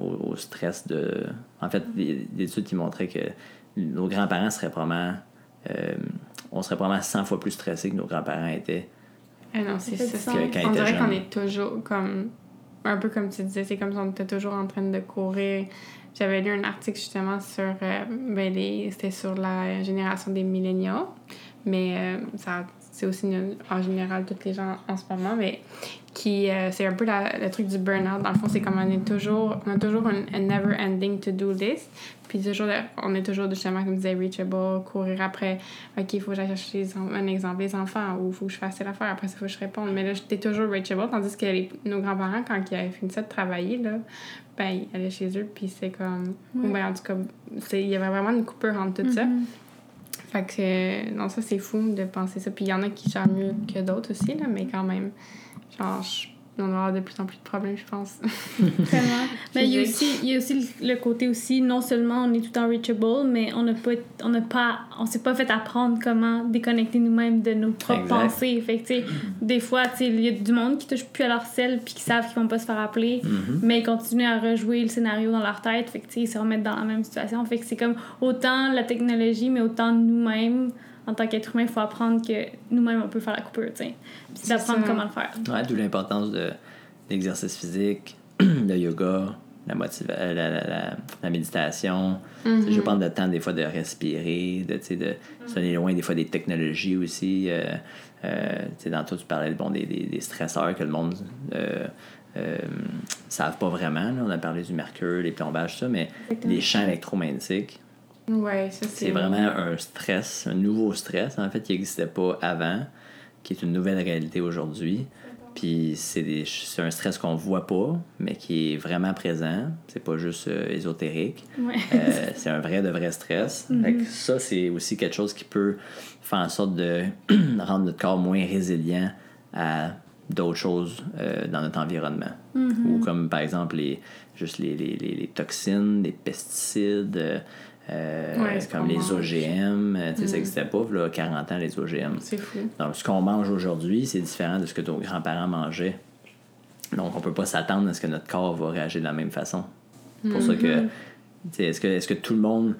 Speaker 3: au, au stress de. En fait, des, des études qui montraient que nos grands-parents seraient probablement. euh, on serait probablement 100 fois plus stressés que nos grands-parents étaient.
Speaker 1: Ah non, c'est
Speaker 2: Ça
Speaker 3: Que quand
Speaker 1: On dirait qu'on est toujours comme. Un peu comme tu disais, c'est comme si on était toujours en train de courir. J'avais lu un article justement sur. euh, ben, les, c'était sur la génération des milléniaux. Mais euh, ça, c'est aussi une- en général tous les gens en ce moment. Mais qui. euh, c'est un peu la- le truc du burn-out. Dans le fond, c'est comme on est toujours. On a toujours un, never-ending to-do list. Puis toujours, on est toujours justement, comme disait reachable, courir après. OK, il faut que j'aille chercher les un exemple, les enfants, ou il faut que je fasse telle affaire, après ça, il faut que je réponde. Mais là, j'étais toujours reachable, tandis que les- nos grands-parents, quand ils avaient fini ça de travailler, là, ben, ils allaient chez eux, puis c'est comme. Ou ben, en tout cas, il y avait vraiment une coupure entre tout ça. Fait que, non, ça, c'est fou de penser ça. Puis il y en a qui gèrent mieux que d'autres aussi, là, mais quand même, genre, je- on va avoir de plus en plus de problèmes, je pense.
Speaker 2: Mais il y a aussi, il y a aussi le le côté aussi, non seulement on est tout le temps reachable, mais on n'a pas, on n'a pas, on s'est pas fait apprendre comment déconnecter nous-mêmes de nos propres
Speaker 3: Exact.
Speaker 2: pensées. Fait que, tu sais, des fois, il y a du monde qui touche plus à leur sel puis qui savent qu'ils vont pas se faire appeler,
Speaker 3: Mhm.
Speaker 2: mais ils continuent à rejouer le scénario dans leur tête. Fait que, ils se remettent dans la même situation. Fait que c'est comme autant la technologie, mais autant nous-mêmes. En tant qu'être humain, il faut apprendre que nous-mêmes, on peut faire la coupure, tu sais. Puis
Speaker 1: C'est
Speaker 2: d'apprendre comment le faire.
Speaker 3: Ouais, d'où l'importance de l'exercice physique, le yoga, la, motiva- euh, la, la, la, la méditation. Tu sais, Je prends le temps des fois de respirer, de, tu sais, de se tenir loin des fois des technologies aussi. Euh, euh, tu sais, dans tout, tu parlais bon, des, des, des stresseurs que le monde euh, euh, savent pas vraiment. là. On a parlé du mercure, les plombages, ça, mais les champs électromagnétiques,
Speaker 1: Ouais, ça c'est.
Speaker 3: c'est vraiment un stress, un nouveau stress, en fait, qui n'existait pas avant, qui est une nouvelle réalité aujourd'hui. Puis c'est des- c'est un stress qu'on voit pas, mais qui est vraiment présent. C'est pas juste euh, ésotérique.
Speaker 2: Ouais.
Speaker 3: Euh, c'est un vrai de vrai stress. Fait que ça, c'est aussi quelque chose qui peut faire en sorte de rendre notre corps moins résilient à d'autres choses euh, dans notre environnement. Ou comme par exemple les, juste les, les, les, les toxines, les pesticides, euh,
Speaker 1: Ouais, ce
Speaker 3: comme les
Speaker 1: mange.
Speaker 3: OGM. euh, tu sais, Ça n'existait pas, là, 40 ans, les OGM.
Speaker 1: C'est fou.
Speaker 3: Donc, ce qu'on mange aujourd'hui, c'est différent de ce que nos grands-parents mangeaient. Donc, on peut pas s'attendre à ce que notre corps va réagir de la même façon. C'est pour ça que, tu sais, est-ce que, est que tout le monde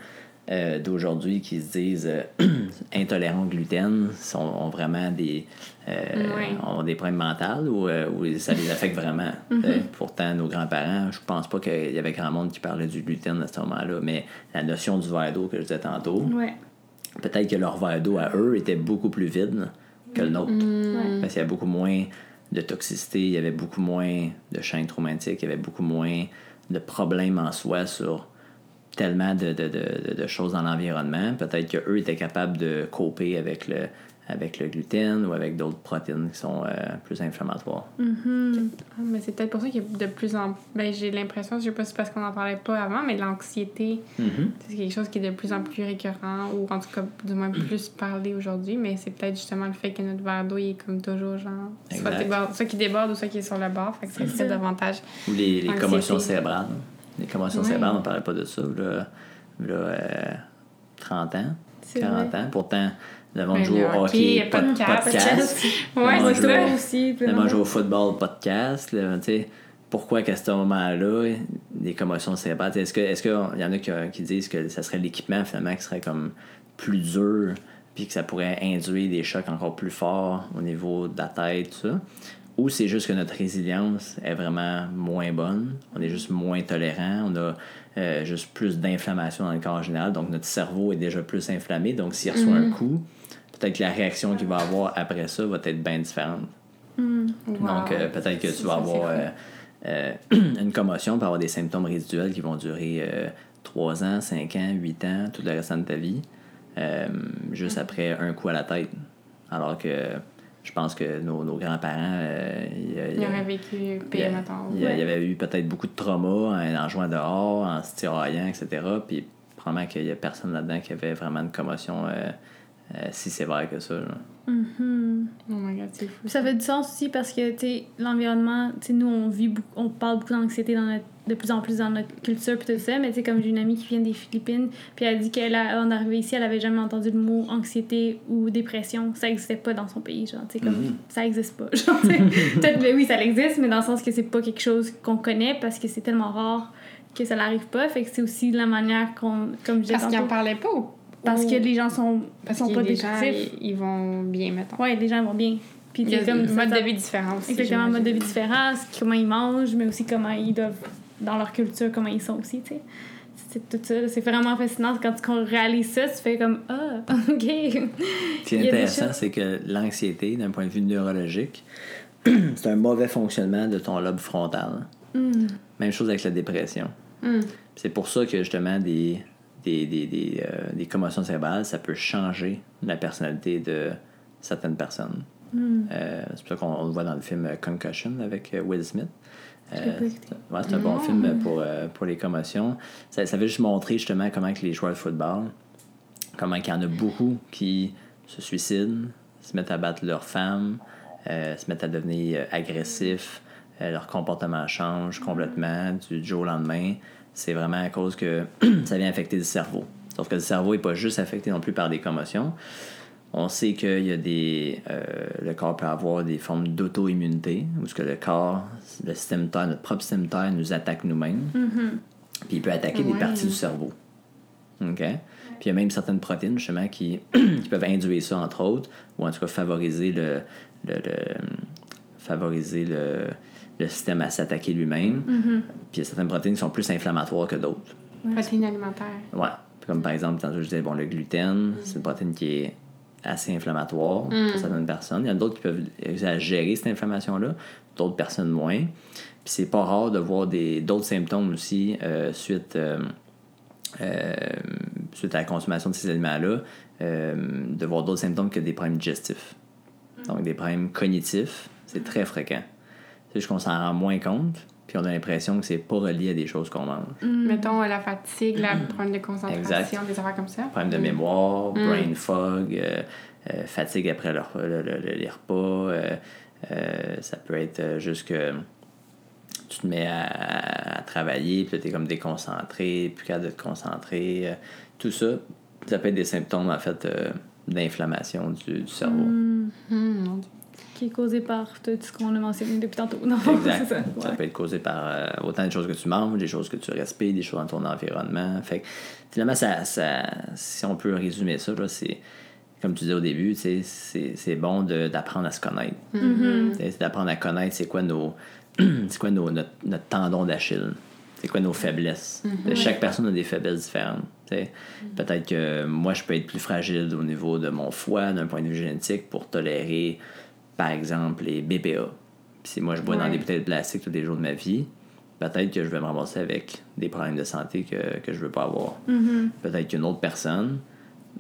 Speaker 3: euh, d'aujourd'hui qui se disent euh, intolérants au gluten sont, ont vraiment des, euh, ont des problèmes mentaux ou, ou ça les affecte vraiment? sais? Pourtant, nos grands-parents, je pense pas qu'il y avait grand monde qui parlait du gluten à ce moment-là, mais la notion du verre d'eau que je disais tantôt, peut-être que leur verre d'eau à eux était beaucoup plus vide que le nôtre.
Speaker 2: Ouais.
Speaker 3: Parce qu'il y avait beaucoup moins de toxicité, il y avait beaucoup moins de champs électromagnétiques, il y avait beaucoup moins de problèmes en soi sur tellement de, de, de, de choses dans l'environnement. Peut-être qu'eux étaient capables de coper avec le, avec le gluten ou avec d'autres protéines qui sont euh, plus inflammatoires.
Speaker 1: Ah, mais c'est peut-être pour ça qu'il y a de plus en ben j'ai l'impression, je sais pas si c'est parce qu'on n'en parlait pas avant, mais l'anxiété,
Speaker 3: Mhm.
Speaker 1: c'est quelque chose qui est de plus en plus récurrent, ou en tout cas du moins plus parlé aujourd'hui, mais c'est peut-être justement le fait que notre verre d'eau est comme toujours genre soit,
Speaker 3: Exact.
Speaker 1: soit qui déborde ou soit qui est sur le bord, fait que ça
Speaker 2: ça.
Speaker 1: davantage.
Speaker 3: Ou les, les commotions cérébrales. Les commotions
Speaker 1: Ouais.
Speaker 3: on ne parlait pas de ça. Là, là, euh, 30 ans,
Speaker 2: C'est
Speaker 3: 40
Speaker 2: vrai.
Speaker 3: ans. Pourtant, le monde
Speaker 1: Ben,
Speaker 3: joue au
Speaker 1: hockey,
Speaker 3: hockey, pas de
Speaker 1: podcast.
Speaker 3: podcast.
Speaker 1: Ouais, c'est ça.
Speaker 2: aussi.
Speaker 3: Le monde joue au football, podcast. pourquoi qu'à ce moment-là, des commotions cérébrales, est-ce que qu'il y en a qui, qui disent que ça serait l'équipement finalement qui serait comme plus dur, puis que ça pourrait induire des chocs encore plus forts au niveau de la tête, tout ça? Ou c'est juste que notre résilience est vraiment moins bonne, on est juste moins tolérant, on a euh, juste plus d'inflammation dans le corps en général, donc notre cerveau est déjà plus inflammé, donc s'il reçoit un coup, peut-être que la réaction qu'il va avoir après ça va être bien différente. Donc, euh, peut-être que tu vas
Speaker 1: Ça,
Speaker 3: avoir euh, une commotion, peut avoir des symptômes résiduels qui vont durer euh, 3 ans, 5 ans, 8 ans, tout le restant de ta vie, juste après un coup à la tête. Alors que je pense que nos, nos grands-parents, euh, il y a- il y
Speaker 1: Il
Speaker 3: a-
Speaker 1: aurait vécu pire, mettons.
Speaker 3: il y
Speaker 2: Ouais.
Speaker 3: avait eu peut-être beaucoup de trauma en, en jouant dehors, en se tiraillant, etc. Puis probablement qu'il n'y a personne là-dedans qui avait vraiment une commotion euh, euh, si sévère que ça. là.
Speaker 2: Mhm.
Speaker 1: Oh my god, c'est fou.
Speaker 2: Ça fait du sens aussi parce que, tu l'environnement, tu sais, nous, on vit beaucoup, on parle beaucoup d'anxiété dans notre, de plus en plus dans notre culture puis tout ça, mais tu sais, comme j'ai une amie qui vient des Philippines, puis elle dit qu'elle, a- avant d'arriver ici, elle avait jamais entendu le mot anxiété ou dépression. Ça existait pas dans son pays, genre, tu sais, comme,
Speaker 3: Mhm.
Speaker 2: ça existe pas. Genre, tu sais, peut-être, ben oui, ça existe, mais dans le sens que c'est pas quelque chose qu'on connaît parce que c'est tellement rare que ça n'arrive pas. Fait que c'est aussi la manière qu'on, comme je
Speaker 1: Parce qu'ils en parlaient pas ou?
Speaker 2: parce que les gens sont,
Speaker 1: parce
Speaker 2: sont pas
Speaker 1: les gens,
Speaker 2: dépressifs.
Speaker 1: ils, vont bien, mettons.
Speaker 2: Ouais, les gens vont bien. Puis,
Speaker 1: Il y a
Speaker 2: comme
Speaker 1: mode de vie différent aussi.
Speaker 2: Exactement, un mode de vie différent, ce- comment ils mangent, mais aussi comment ils doivent, dans leur culture, comment ils sont aussi, tu sais. C'est tout ça, c'est vraiment fascinant. Quand tu réalises ça, tu fais comme Ah, ok.
Speaker 3: Ce qui est intéressant, c'est que l'anxiété, d'un point de vue neurologique, c'est un mauvais fonctionnement de ton lobe frontal.
Speaker 2: Hmm.
Speaker 3: Même chose avec la dépression.
Speaker 1: Hmm.
Speaker 3: C'est pour ça que justement des, des, des, des, euh, des commotions cérébrales, ça peut changer la personnalité de certaines personnes.
Speaker 2: Hmm.
Speaker 3: Euh, c'est pour ça qu'on on le voit dans le film Concussion avec euh, Will Smith.
Speaker 2: Écouté.
Speaker 3: ouais, c'est un bon film pour, euh, pour les commotions. Ça, ça veut juste montrer justement comment que les joueurs de football, comment il y en a beaucoup qui se suicident, se mettent à battre leurs femmes, euh, se mettent à devenir euh, agressifs, euh, leur comportement change complètement du jour au lendemain. C'est vraiment à cause que ça vient affecter le cerveau. Sauf que le cerveau n'est pas juste affecté non plus par des commotions. On sait qu'il y a des. euh, le corps peut avoir des formes d'auto-immunité, où ce que le corps, le système immunitaire, notre propre système immunitaire nous attaque nous-mêmes.
Speaker 2: Mhm.
Speaker 3: Puis il peut attaquer des parties du cerveau. OK? Puis il y a même certaines protéines, justement, qui, qui peuvent induire ça, entre autres, ou en tout cas favoriser le, le, le- favoriser le, le système à s'attaquer lui-même.
Speaker 2: Mhm.
Speaker 3: Puis il y a certaines protéines qui sont plus inflammatoires que d'autres.
Speaker 1: Protéines alimentaires.
Speaker 3: Ouais. Comme par exemple, tantôt je disais, bon, le gluten, c'est une protéine qui est assez inflammatoire pour certaines personnes. Il y en a d'autres qui peuvent exagérer cette inflammation-là, d'autres personnes moins. Puis c'est pas rare de voir d'autres symptômes aussi euh, suite, euh, euh, suite à la consommation de ces aliments-là, de voir d'autres symptômes que des problèmes digestifs. Donc des problèmes cognitifs, c'est très fréquent. C'est juste qu'on s'en rend moins compte, puis on a l'impression que c'est pas relié à des choses qu'on mange.
Speaker 1: Mettons euh, la fatigue, la problème de concentration,
Speaker 3: Exact.
Speaker 1: des affaires comme ça.
Speaker 3: Problème de mémoire, brain fog, euh, euh, fatigue après le- le- le- le- les repas. euh, euh, ça peut être juste que tu te mets à, à travailler, puis tu es comme déconcentré, plus capable de te concentrer. euh, tout ça, ça peut être des symptômes en fait euh, d'inflammation du, du cerveau.
Speaker 1: Hum, Dieu.
Speaker 2: Qui est causé par tout ce qu'on a mentionné depuis tantôt. Non,
Speaker 3: Exact.
Speaker 2: c'est ça.
Speaker 3: Peut être causé par euh, autant de choses que tu manges, des choses que tu respires, des choses dans ton environnement. Fait que, finalement, ça, ça, si on peut résumer ça, là, c'est comme tu disais au début, c'est c'est bon de- d'apprendre à se connaître.
Speaker 2: Mm-hmm.
Speaker 3: Tu sais, C'est d'apprendre à connaître c'est quoi nos c'est quoi nos, notre, notre tendon d'Achille. C'est quoi nos faiblesses. Chaque personne a des faiblesses différentes. tu sais. Peut-être que moi, je peux être plus fragile au niveau de mon foie, d'un point de vue génétique, pour tolérer, par exemple, les BPA. Si moi, je bois dans des bouteilles de plastique tous les jours de ma vie, peut-être que je vais me ramasser avec des problèmes de santé que, que je veux pas avoir. Peut-être qu'une autre personne,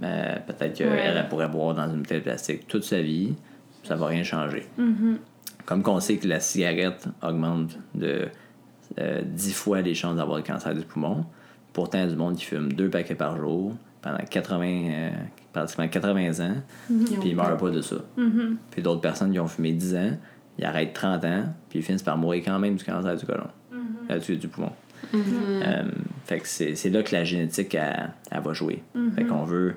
Speaker 3: euh, peut-être qu'elle
Speaker 1: Ouais.
Speaker 3: pourrait boire dans une bouteille de plastique toute sa vie, ça va rien changer. Comme qu'on sait que la cigarette augmente de euh, 10 fois les chances d'avoir le cancer du poumon, pourtant, il y a du monde qui fume deux paquets par jour pendant 80, euh, pratiquement 80 ans, puis ils meurent pas de ça. Puis d'autres personnes qui ont fumé 10 ans, ils arrêtent 30 ans, puis ils finissent par mourir quand même du cancer du côlon, euh, du, du poumon. Euh, fait que c'est c'est là que la génétique, elle, elle va jouer. Fait qu'on veut,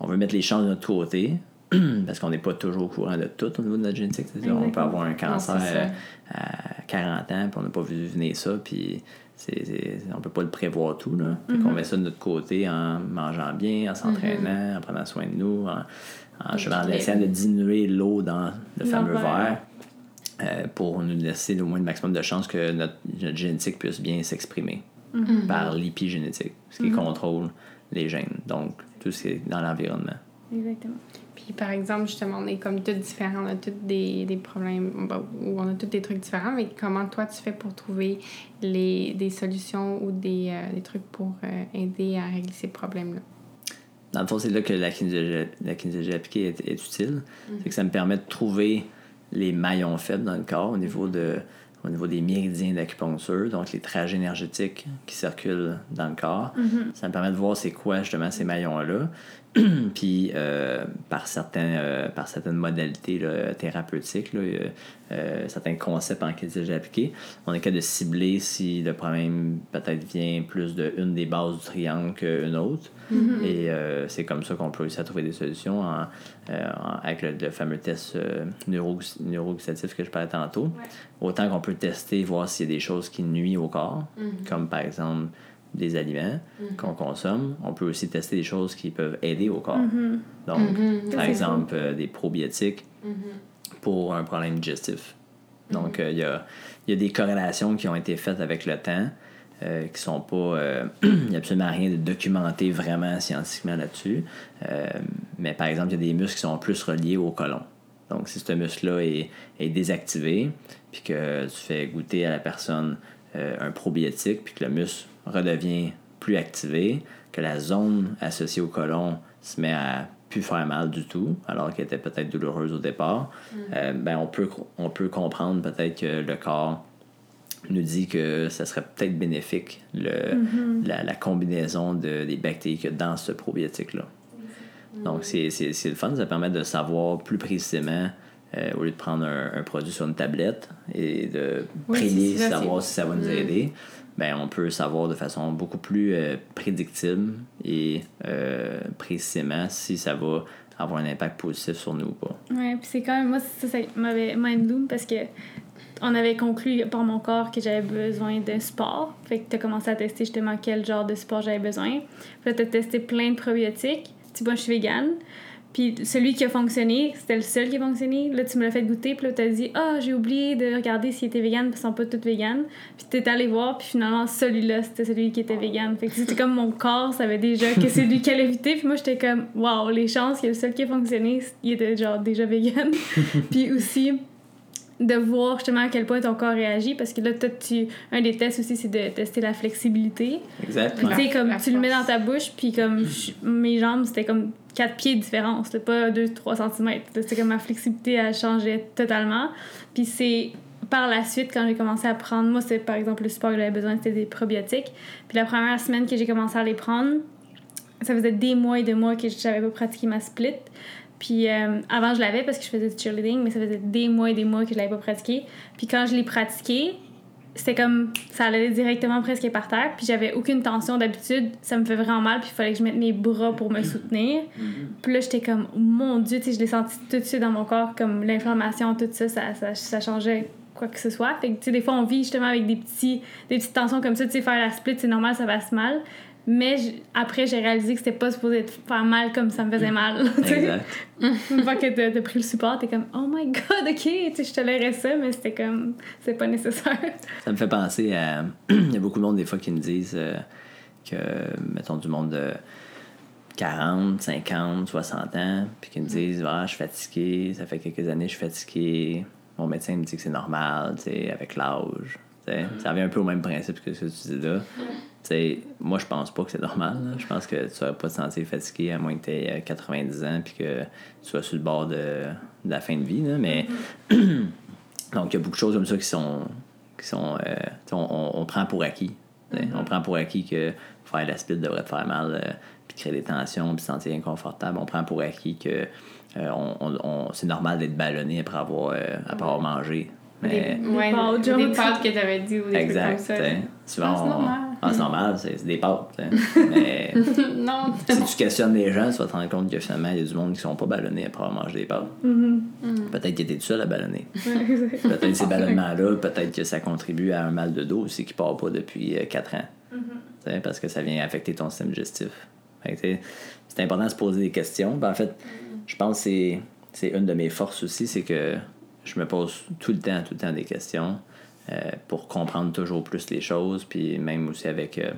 Speaker 3: on veut mettre les chances de notre côté, parce qu'on n'est pas toujours au courant de tout au niveau de notre génétique. On peut avoir un cancer euh, à 40 ans, puis on n'a pas vu venir ça, puis c'est, c'est- on peut pas le prévoir tout. Là. Fait qu'on met ça de notre côté en mangeant bien, en s'entraînant, en prenant soin de nous, en, essayant de diminuer l'eau dans le fameux
Speaker 2: verre.
Speaker 3: euh, pour nous laisser au moins le maximum de chances que notre, notre génétique puisse bien s'exprimer par l'épigénétique, ce qui contrôle les gènes, donc tout ce qui est dans l'environnement.
Speaker 2: Exactement.
Speaker 1: Puis par exemple, justement, on est comme tous différents, on a tous des, des problèmes, ou on a tous des trucs différents, mais comment toi tu fais pour trouver les, des solutions ou des, euh, des trucs pour euh, aider à régler ces problèmes-là?
Speaker 3: Dans le fond, c'est là que la kinésiologie, la kinésiologie appliquée est, est utile. C'est que ça me permet de trouver les maillons faibles dans le corps au niveau, de, au niveau des méridiens d'acupuncture, donc les trajets énergétiques qui circulent dans le corps. Ça me permet de voir c'est quoi justement ces maillons-là. Puis euh, par, certains, euh, par certaines modalités là, thérapeutiques, là, euh, certains concepts en kinésiologie appliquée, on est capable de cibler si le problème peut-être vient plus d'une des bases du triangle qu'une autre. Et euh, c'est comme ça qu'on peut réussir à trouver des solutions en, euh, avec le, le fameux test euh, neuro, neurogustatif que je parlais tantôt. Autant qu'on peut tester, voir s'il y a des choses qui nuisent au corps, comme par exemple des aliments qu'on consomme. On peut aussi tester des choses qui peuvent aider au corps. Donc, par exemple, euh, des probiotiques pour un problème digestif. Donc, euh, il y, a, il y a des corrélations qui ont été faites avec le temps euh, qui sont pas. euh, Il n'y a absolument rien de documenté vraiment scientifiquement là-dessus. Euh, mais par exemple, il y a des muscles qui sont plus reliés au côlon. Donc, si ce muscle-là est, est désactivé, puis que tu fais goûter à la personne euh, un probiotique, puis que le muscle redevient plus activé, que la zone associée au côlon se met à plus faire mal du tout, alors qu'elle était peut-être douloureuse au départ, euh, ben on peut, on peut comprendre peut-être que le corps nous dit que ça serait peut-être bénéfique le, la, la combinaison de, des bactéries qu'il y a dans ce probiotique-là. Donc, c'est, c'est, c'est le fun, ça permet de savoir plus précisément, euh, au lieu de prendre un, un produit sur une tablette et de
Speaker 1: Oui, ça,
Speaker 3: savoir si ça va nous aider, ben, on peut savoir de façon beaucoup plus euh, prédictible et euh, précisément si ça va avoir un impact positif sur nous ou pas.
Speaker 2: Ouais, puis c'est quand même, moi, ça, ça m'avait mindbloom parce que on avait conclu par mon corps que j'avais besoin d'un sport. Fait que t'as commencé à tester justement quel genre de sport j'avais besoin. Puis là, t'as testé plein de probiotiques. Tu vois, je suis végane. Puis celui qui a fonctionné, c'était le seul qui a fonctionné. Là, tu me l'as fait goûter, puis là, t'as dit Ah, j'ai oublié de regarder s'il était vegan, puis ils sont pas toutes véganes. Puis t'es allé voir, puis finalement, celui-là, c'était celui qui était vegan. Fait que c'était comme mon corps savait déjà que c'est lui qui allait éviter. Puis moi, j'étais comme Waouh, les chances que le seul qui a fonctionné, il était genre déjà vegan. puis aussi, de voir justement à quel point ton corps réagit parce que là toi, tu un des tests aussi c'est de tester la flexibilité.
Speaker 3: Exactement.
Speaker 2: tu sais comme
Speaker 1: La
Speaker 2: tu le mets dans ta bouche puis comme je- mes jambes c'était comme 4 pieds de différence c'était pas 2 3 cm c'était comme ma flexibilité elle changeait totalement. Puis c'est par la suite quand j'ai commencé à prendre moi c'est par exemple le sport que j'avais besoin c'était des probiotiques. Puis la première semaine que j'ai commencé à les prendre ça faisait des mois et des mois que j'avais pas pratiqué ma split puis euh, avant, je l'avais parce que je faisais du cheerleading, mais ça faisait des mois et des mois que je l'avais pas pratiqué. Puis quand je l'ai pratiqué, c'était comme ça allait directement presque par terre. Puis j'avais aucune tension d'habitude. Ça me fait vraiment mal. Puis il fallait que je mette mes bras pour me soutenir. Puis là, j'étais comme, mon Dieu, tu sais, je l'ai senti tout de suite dans mon corps, comme l'inflammation, tout ça, ça, ça, ça changeait quoi que ce soit. Fait que, tu sais, des fois, on vit justement avec des, petits, des petites tensions comme ça. Tu sais, faire la split, c'est normal, ça passe mal. Mais après, j'ai réalisé que c'était pas supposé être- faire mal comme ça me faisait mal. tu sais.
Speaker 3: Exact.
Speaker 2: Une fois que t'as t'as pris le support, t'es comme oh my god, ok, je tolérais ça, mais c'était comme c'est pas nécessaire.
Speaker 3: Ça me fait penser à. Il y a beaucoup de monde, des fois, qui me disent euh, que, mettons, du monde de 40, 50, 60 ans, puis qui me disent Ah, je suis fatigué, ça fait quelques années que je suis fatigué. Mon médecin me dit que c'est normal, tu sais, avec l'âge. Ça revient un peu au même principe que ce que tu dis là. Tu sais, moi, je pense pas que c'est normal. Je pense que tu ne pas te sentir fatigué à moins que tu aies 90 ans puis que tu sois sur le bord de, de la fin de vie. là. Mais donc, il y a beaucoup de choses comme ça qui sont. Qui sont euh, on, on- on prend pour acquis. sais. On prend pour acquis que faire la split devrait te faire mal, euh, puis créer des tensions, puis se sentir inconfortable. On prend pour acquis que euh, on, on- on- c'est normal d'être ballonné après avoir, euh, après avoir mangé. Mais,
Speaker 2: Des
Speaker 1: Ouais, des, des
Speaker 2: tu-
Speaker 1: pâtes que t'avais dit ou des
Speaker 3: exact.
Speaker 1: trucs comme ça.
Speaker 3: tu sais. Souvent,
Speaker 1: Ah, c'est normal.
Speaker 3: c'est des pâtes. tu sais. Mais
Speaker 1: non,
Speaker 3: si tu questionnes les gens, tu vas te rendre compte que finalement, il y a du monde qui sont pas ballonnés après avoir mangé des pâtes.
Speaker 2: Mhm.
Speaker 3: Peut-être que t'es tout seul à ballonner. Peut-être ces ballonnements-là, peut-être que ça contribue à un mal de dos aussi qui part pas depuis 4 ans. Tu sais, Parce que ça vient affecter ton système digestif. Fait que, tu sais, C'est important de se poser des questions. Ben, en fait, je pense que c'est- c'est une de mes forces aussi, c'est que je me pose tout le temps, tout le temps des questions euh, pour comprendre toujours plus les choses. Puis même aussi avec, euh,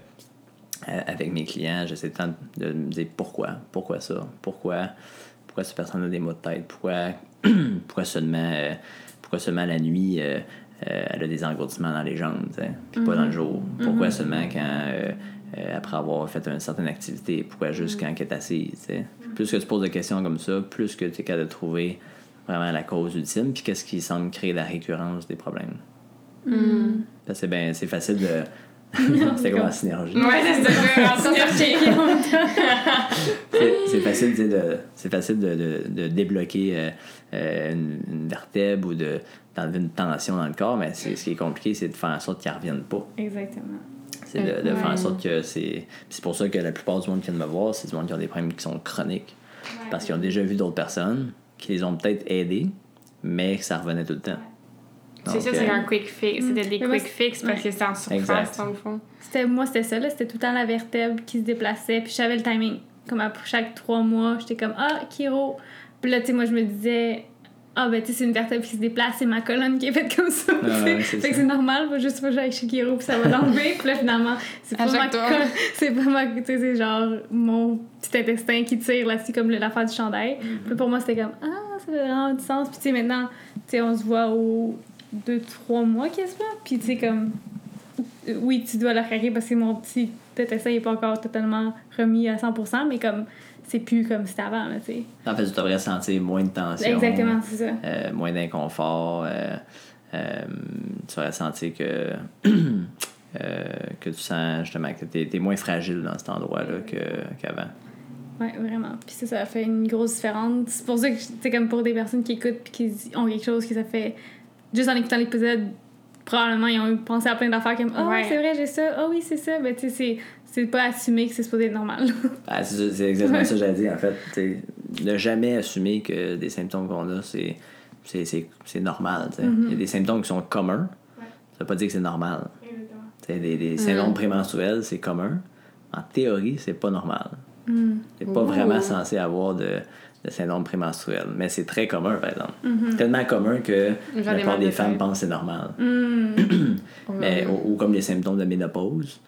Speaker 3: euh, avec mes clients, j'essaie de me dire pourquoi, pourquoi ça, pourquoi, pourquoi cette personne a des maux de tête, pourquoi, pourquoi seulement, euh, pourquoi seulement la nuit euh, euh, elle a des engourdissements dans les jambes, puis pas dans le jour. Pourquoi seulement quand euh, euh, après avoir fait une certaine activité, pourquoi juste quand elle est assise. Plus que tu poses des questions comme ça, plus que tu es capable de trouver vraiment la cause ultime, puis qu'est-ce qui semble créer la récurrence des problèmes. Parce que c'est ben, c'est facile de. c'est comme en synergie.
Speaker 1: Ouais, c'est ça. en
Speaker 2: temps.
Speaker 3: C'est facile, tu sais, de, c'est facile de, de, de débloquer euh, euh, une, une vertèbre ou de, d'enlever une tension dans le corps, mais c'est, ce qui est compliqué, c'est de faire en sorte qu'elle ne revienne pas.
Speaker 2: Exactement.
Speaker 3: C'est de, de faire en sorte que c'est. puis C'est pour ça que la plupart du monde qui vient de me voir, c'est du monde qui ont des problèmes qui sont chroniques. Parce qu'ils ont déjà vu d'autres personnes qui les ont peut-être aidés, mais que ça revenait tout le temps.
Speaker 1: C'est ça, c'est un quick fix. C'était des
Speaker 2: moi,
Speaker 1: quick fix parce que c'est en surface, dans le fond.
Speaker 2: C'était, moi, c'était ça, là. C'était tout le temps la vertèbre qui se déplaçait. Puis j'avais le timing. Comme à chaque trois mois, j'étais comme Ah, Kiro. Puis là, tu sais, moi, je me disais Ah, ben, tu sais, c'est une vertèbre qui se déplace, c'est ma colonne qui est faite comme ça.
Speaker 3: Ah ouais, c'est
Speaker 2: fait que c'est normal, faut juste pas que j'aille chez Kiro, puis ça va l'enlever. puis là, finalement, c'est pas ma. C'est pas ma. Tu sais, c'est genre mon petit intestin qui tire là-dessus, comme l'affaire du chandail.
Speaker 3: Mm-hmm.
Speaker 2: Puis là, pour moi, c'était comme Ah, ça fait vraiment du sens. Puis tu sais, maintenant, tu sais, on se voit au deux, trois mois quasiment. Puis tu sais, comme oui, tu dois le carrer parce que mon petit intestin n'est pas encore totalement remis à 100%, mais comme c'est plus comme c'était avant, tu sais.
Speaker 3: En fait, tu devrais sentir moins de tension.
Speaker 2: Exactement, c'est ça.
Speaker 3: euh, moins d'inconfort. euh, euh, tu vas sentir que, euh, que tu sens justement que tu es, moins fragile dans cet endroit-là qu'avant.
Speaker 2: Ouais, vraiment. Puis ça, ça fait une grosse différence. C'est pour ça que, c'est comme pour des personnes qui écoutent puis qui ont quelque chose que ça fait. Juste en écoutant l'épisode, probablement ils ont eu pensé à plein d'affaires comme Ah,
Speaker 1: Ouais.
Speaker 2: c'est vrai, j'ai ça. Ah oui, c'est ça. Ben, tu sais, c'est- c'est pas assumé que c'est supposé être normal.
Speaker 3: Ah, c'est exactement ça que j'allais dire, en fait. T'sais, ne jamais assumer que des symptômes qu'on a, c'est, c'est, c'est, c'est normal. t'sais. Il y a des symptômes qui sont communs. Ça veut pas dire que c'est normal. T'sais, des, des syndromes prémenstruels, c'est commun. En théorie, c'est pas normal.
Speaker 2: Mm.
Speaker 3: T'es pas
Speaker 1: Ouh.
Speaker 3: vraiment censé avoir de, de syndrome prémenstruel. Mais c'est très commun, par exemple. Tellement commun que la plupart des
Speaker 1: de
Speaker 3: femmes pensent que c'est normal.
Speaker 2: Mm.
Speaker 3: Mais, ou, ou comme les symptômes de ménopause.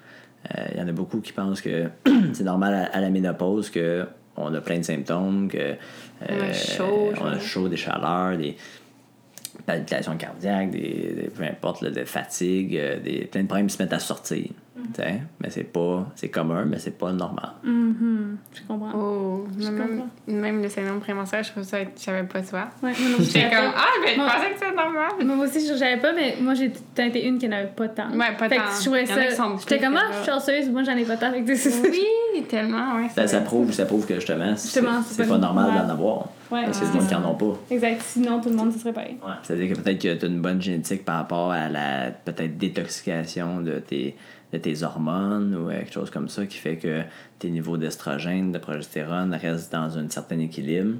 Speaker 3: Euh, Il y en a beaucoup qui pensent que c'est normal à, à la ménopause que on a plein de symptômes, que euh,
Speaker 1: On a chaud,
Speaker 3: on a
Speaker 1: genre.
Speaker 3: chaud, des chaleurs, des palpitations cardiaques, des, des- peu importe, là, de fatigue, euh, des, plein de problèmes qui se mettent à sortir.
Speaker 1: Mm.
Speaker 3: Mais c'est pas, c'est commun, mais c'est pas normal.
Speaker 2: Mhm. Je comprends.
Speaker 1: Oh,
Speaker 2: Je
Speaker 1: même,
Speaker 2: comprends.
Speaker 1: même le syndrome prémenstruel, je trouve ça, je savais pas ça.
Speaker 2: Ouais, moi
Speaker 1: J'étais comme,
Speaker 2: pas.
Speaker 1: ah, mais je pensais que c'était normal.
Speaker 2: Moi aussi, je savais pas, mais moi, j'ai été une qui n'avait pas tant.
Speaker 1: Ouais, pas
Speaker 2: fait
Speaker 1: tant.
Speaker 2: Que je trouvais ça. J'étais comme, ah, je suis chanceuse, moi, j'en ai pas tant. Que c'est
Speaker 1: Oui, tellement, ouais.
Speaker 3: Ça, ça prouve, ça prouve que justement, c'est,
Speaker 2: Justement, c'est
Speaker 3: c'est
Speaker 2: pas
Speaker 3: pas normal d'en avoir.
Speaker 2: Ouais,
Speaker 3: Parce a
Speaker 2: c'est
Speaker 3: du monde qui
Speaker 2: ça.
Speaker 3: en ont pas.
Speaker 2: Exact. Sinon, tout le monde, ce serait pareil.
Speaker 3: Ouais. C'est-à-dire que peut-être que tu as une bonne génétique par rapport à la peut-être détoxication de tes, de tes hormones ou quelque chose comme ça qui fait que tes niveaux d'estrogène, de progestérone restent dans un certain équilibre.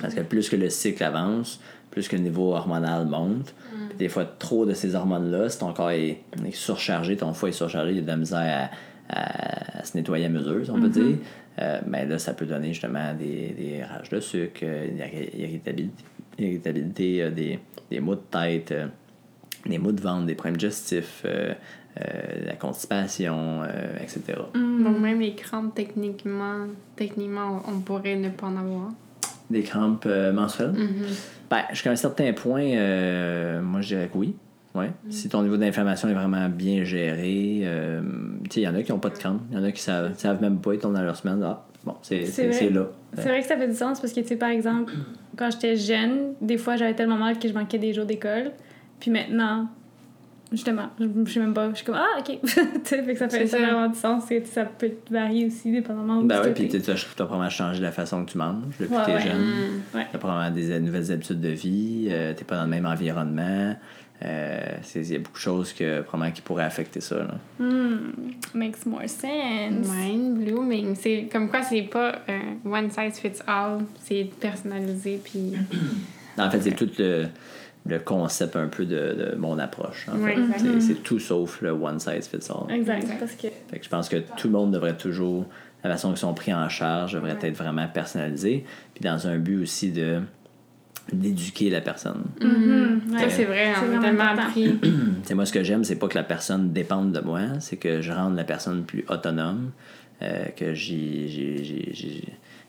Speaker 3: Parce que plus que le cycle avance, plus que le niveau hormonal monte. Puis Des fois, trop de ces hormones-là, si ton corps est, est surchargé, ton foie est surchargé, il y a de la misère à, à- à se nettoyer à mesure, si on peut dire. Euh, mais là, ça peut donner justement des, des rages de sucre, euh, une irri- irritabilité, irritabilité euh, des, des maux de tête, euh, des maux de ventre, des problèmes digestifs, euh, euh, la constipation, euh, etc.
Speaker 1: Donc, même les crampes, techniquement, techniquement, on pourrait ne pas en avoir.
Speaker 3: Des crampes euh, menstruelles.
Speaker 1: Mhm.
Speaker 3: Ben, jusqu'à un certain point, euh, moi je dirais que oui. Ouais. Si ton niveau d'inflammation est vraiment bien géré, euh, tu sais, il y en a qui n'ont pas de crampes. Il y en a qui savent, savent même pas, ils tombent dans leur semaine. Ah, bon, c'est
Speaker 2: C'est
Speaker 3: c'est-
Speaker 2: vrai.
Speaker 3: c'est là.
Speaker 2: C'est vrai que ça fait du sens parce que, tu sais, par exemple, quand j'étais jeune, des fois, j'avais tellement mal que je manquais des jours d'école. Puis maintenant, justement, je je sais même pas, je suis comme, ah, ok. tu sais, fait que ça fait ça vraiment du sens. et Ça peut varier aussi, dépendamment
Speaker 3: Ben
Speaker 2: tu
Speaker 3: ouais, puis tu as probablement changé la façon que tu manges depuis
Speaker 2: Ouais,
Speaker 3: que tu es
Speaker 2: ouais.
Speaker 3: jeune.
Speaker 1: Mm.
Speaker 3: Tu as probablement des euh, nouvelles habitudes de vie, euh, t'es pas dans le même environnement. Euh, c'est- Il y a beaucoup de choses que, probablement qui pourraient affecter ça. Là.
Speaker 2: Hmm, makes more sense.
Speaker 1: Mind blooming. C'est comme quoi c'est pas un one size fits all, c'est personnalisé puis
Speaker 3: En fait, c'est tout le, le concept un peu de, de mon approche. C'est- C'est tout sauf le one size fits all.
Speaker 2: Exact, parce que.
Speaker 3: Fait que je pense que tout le monde devrait toujours, la façon qu'ils sont pris en charge devrait être vraiment personnalisée, puis dans un but aussi de d'éduquer la personne.
Speaker 2: Mhm,
Speaker 1: ça
Speaker 2: ouais.
Speaker 1: c'est vrai,
Speaker 2: C'est
Speaker 1: on a tellement appris.
Speaker 3: C'est moi ce que j'aime, c'est pas que la personne dépende de moi, c'est que je rende la personne plus autonome, euh, que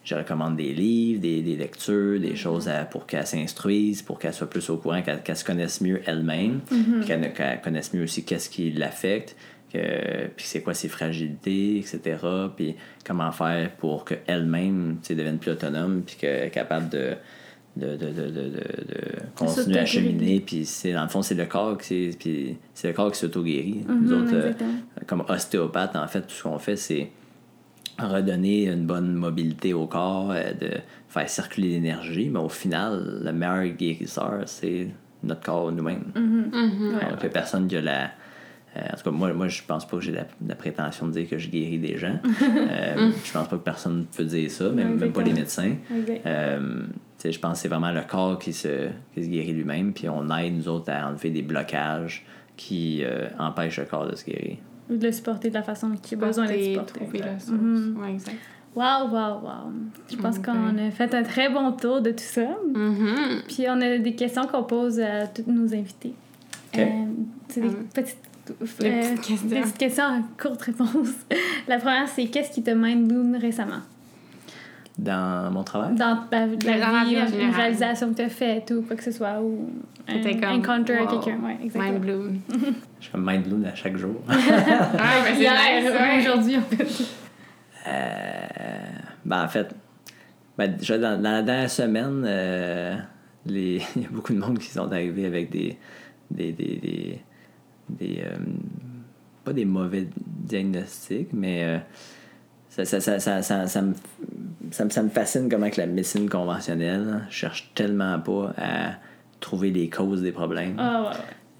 Speaker 3: je recommande des livres, des, des lectures, des choses à- pour qu'elle s'instruise, pour qu'elle soit plus au courant, qu'elle, qu'elle se connaisse mieux elle-même, puis qu'elle, ne- qu'elle connaisse mieux aussi qu'est-ce qui l'affecte, que, puis c'est quoi ses fragilités, etc. Puis comment faire pour qu'elle-même devienne plus autonome, puis qu'elle est capable de, de, de, de, de, de- de continuer à cheminer. Puis c'est, dans le fond, c'est le corps qui, c'est, puis c'est le corps qui s'auto-guérit. Nous
Speaker 2: Mhm,
Speaker 3: autres, euh, comme ostéopathe, en fait, tout ce qu'on fait, c'est redonner une bonne mobilité au corps, euh, de faire circuler l'énergie, mais au final, le meilleur guérisseur, c'est notre corps nous-mêmes.
Speaker 1: Mhm.
Speaker 2: Ouais.
Speaker 3: Donc, il y a personne qui a la. euh, en tout cas, moi, moi je pense pas que j'ai la, la prétention de dire que je guéris des gens. Euh, je pense pas que personne peut dire ça, même, même pas les médecins. Euh, je pense que c'est vraiment le corps qui se, qui se guérit lui-même, puis on aide, nous autres, à enlever des blocages qui euh, empêchent le corps de se guérir.
Speaker 2: Ou de le supporter de la façon qu'il a besoin d'être
Speaker 1: Porter,
Speaker 2: supporté.
Speaker 1: trouver la source.
Speaker 2: Mhm.
Speaker 1: Ouais, exact.
Speaker 2: Wow, wow, wow. Je pense
Speaker 1: Ok.
Speaker 2: qu'on a fait un très bon tour de tout ça.
Speaker 1: Mhm.
Speaker 2: Puis on a des questions qu'on pose à tous nos invités.
Speaker 3: Ok.
Speaker 2: Euh, c'est des
Speaker 1: Hum.
Speaker 2: petites,
Speaker 1: Des
Speaker 2: euh,
Speaker 1: petites questions.
Speaker 2: des petites questions en courte réponse. La première, c'est qu'est-ce qui te mind bloom récemment?
Speaker 3: Dans mon travail,
Speaker 2: Dans ta, la
Speaker 1: dans la vie en
Speaker 2: une réalisation que tu as faite ou quoi que ce soit, ou un
Speaker 1: comme,
Speaker 2: encounter
Speaker 1: wow.
Speaker 2: quelqu'un. Ouais, exactement.
Speaker 1: Mind bloom.
Speaker 3: je comme mind blown à chaque jour.
Speaker 1: Ah, ben c'est ouais.
Speaker 2: aujourd'hui, en fait.
Speaker 3: Euh, ben, en fait, ben, déjà, dans, dans la dernière semaine, euh, les, il y a beaucoup de monde qui sont arrivés avec des. des, des, des, des, euh, pas des mauvais diagnostics, mais euh, ça, ça, ça, ça, ça, ça me, ça, me, ça me fascine comment que la médecine conventionnelle cherche tellement pas à trouver les causes des problèmes.
Speaker 2: Ah, ouais,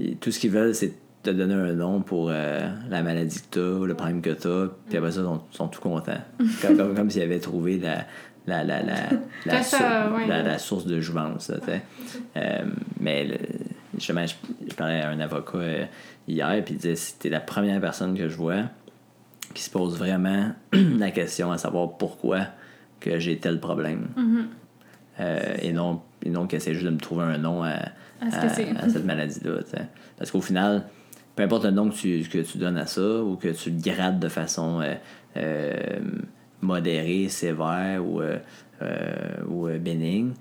Speaker 2: ouais.
Speaker 3: Et tout ce qu'ils veulent, c'est te donner un nom pour euh, la maladie que tu as ou le problème que tu as, puis après ça, ils sont, sont tout contents. comme comme, comme s'ils avaient trouvé la, la, la, la, la,
Speaker 1: ouais.
Speaker 3: source de jouvence. là. Euh, mais le- justement, je, je parlais à un avocat euh, hier, puis il disait c'était la première personne que je vois qui se pose vraiment la question à savoir pourquoi que j'ai tel problème. Euh, et non, et non que c'est juste de me trouver un nom à,
Speaker 2: ce
Speaker 3: cette maladie-là. Parce qu'au final, peu importe le nom que tu, que tu donnes à ça ou que tu le grades de façon euh, euh, modérée, sévère ou, euh, ou bénigne,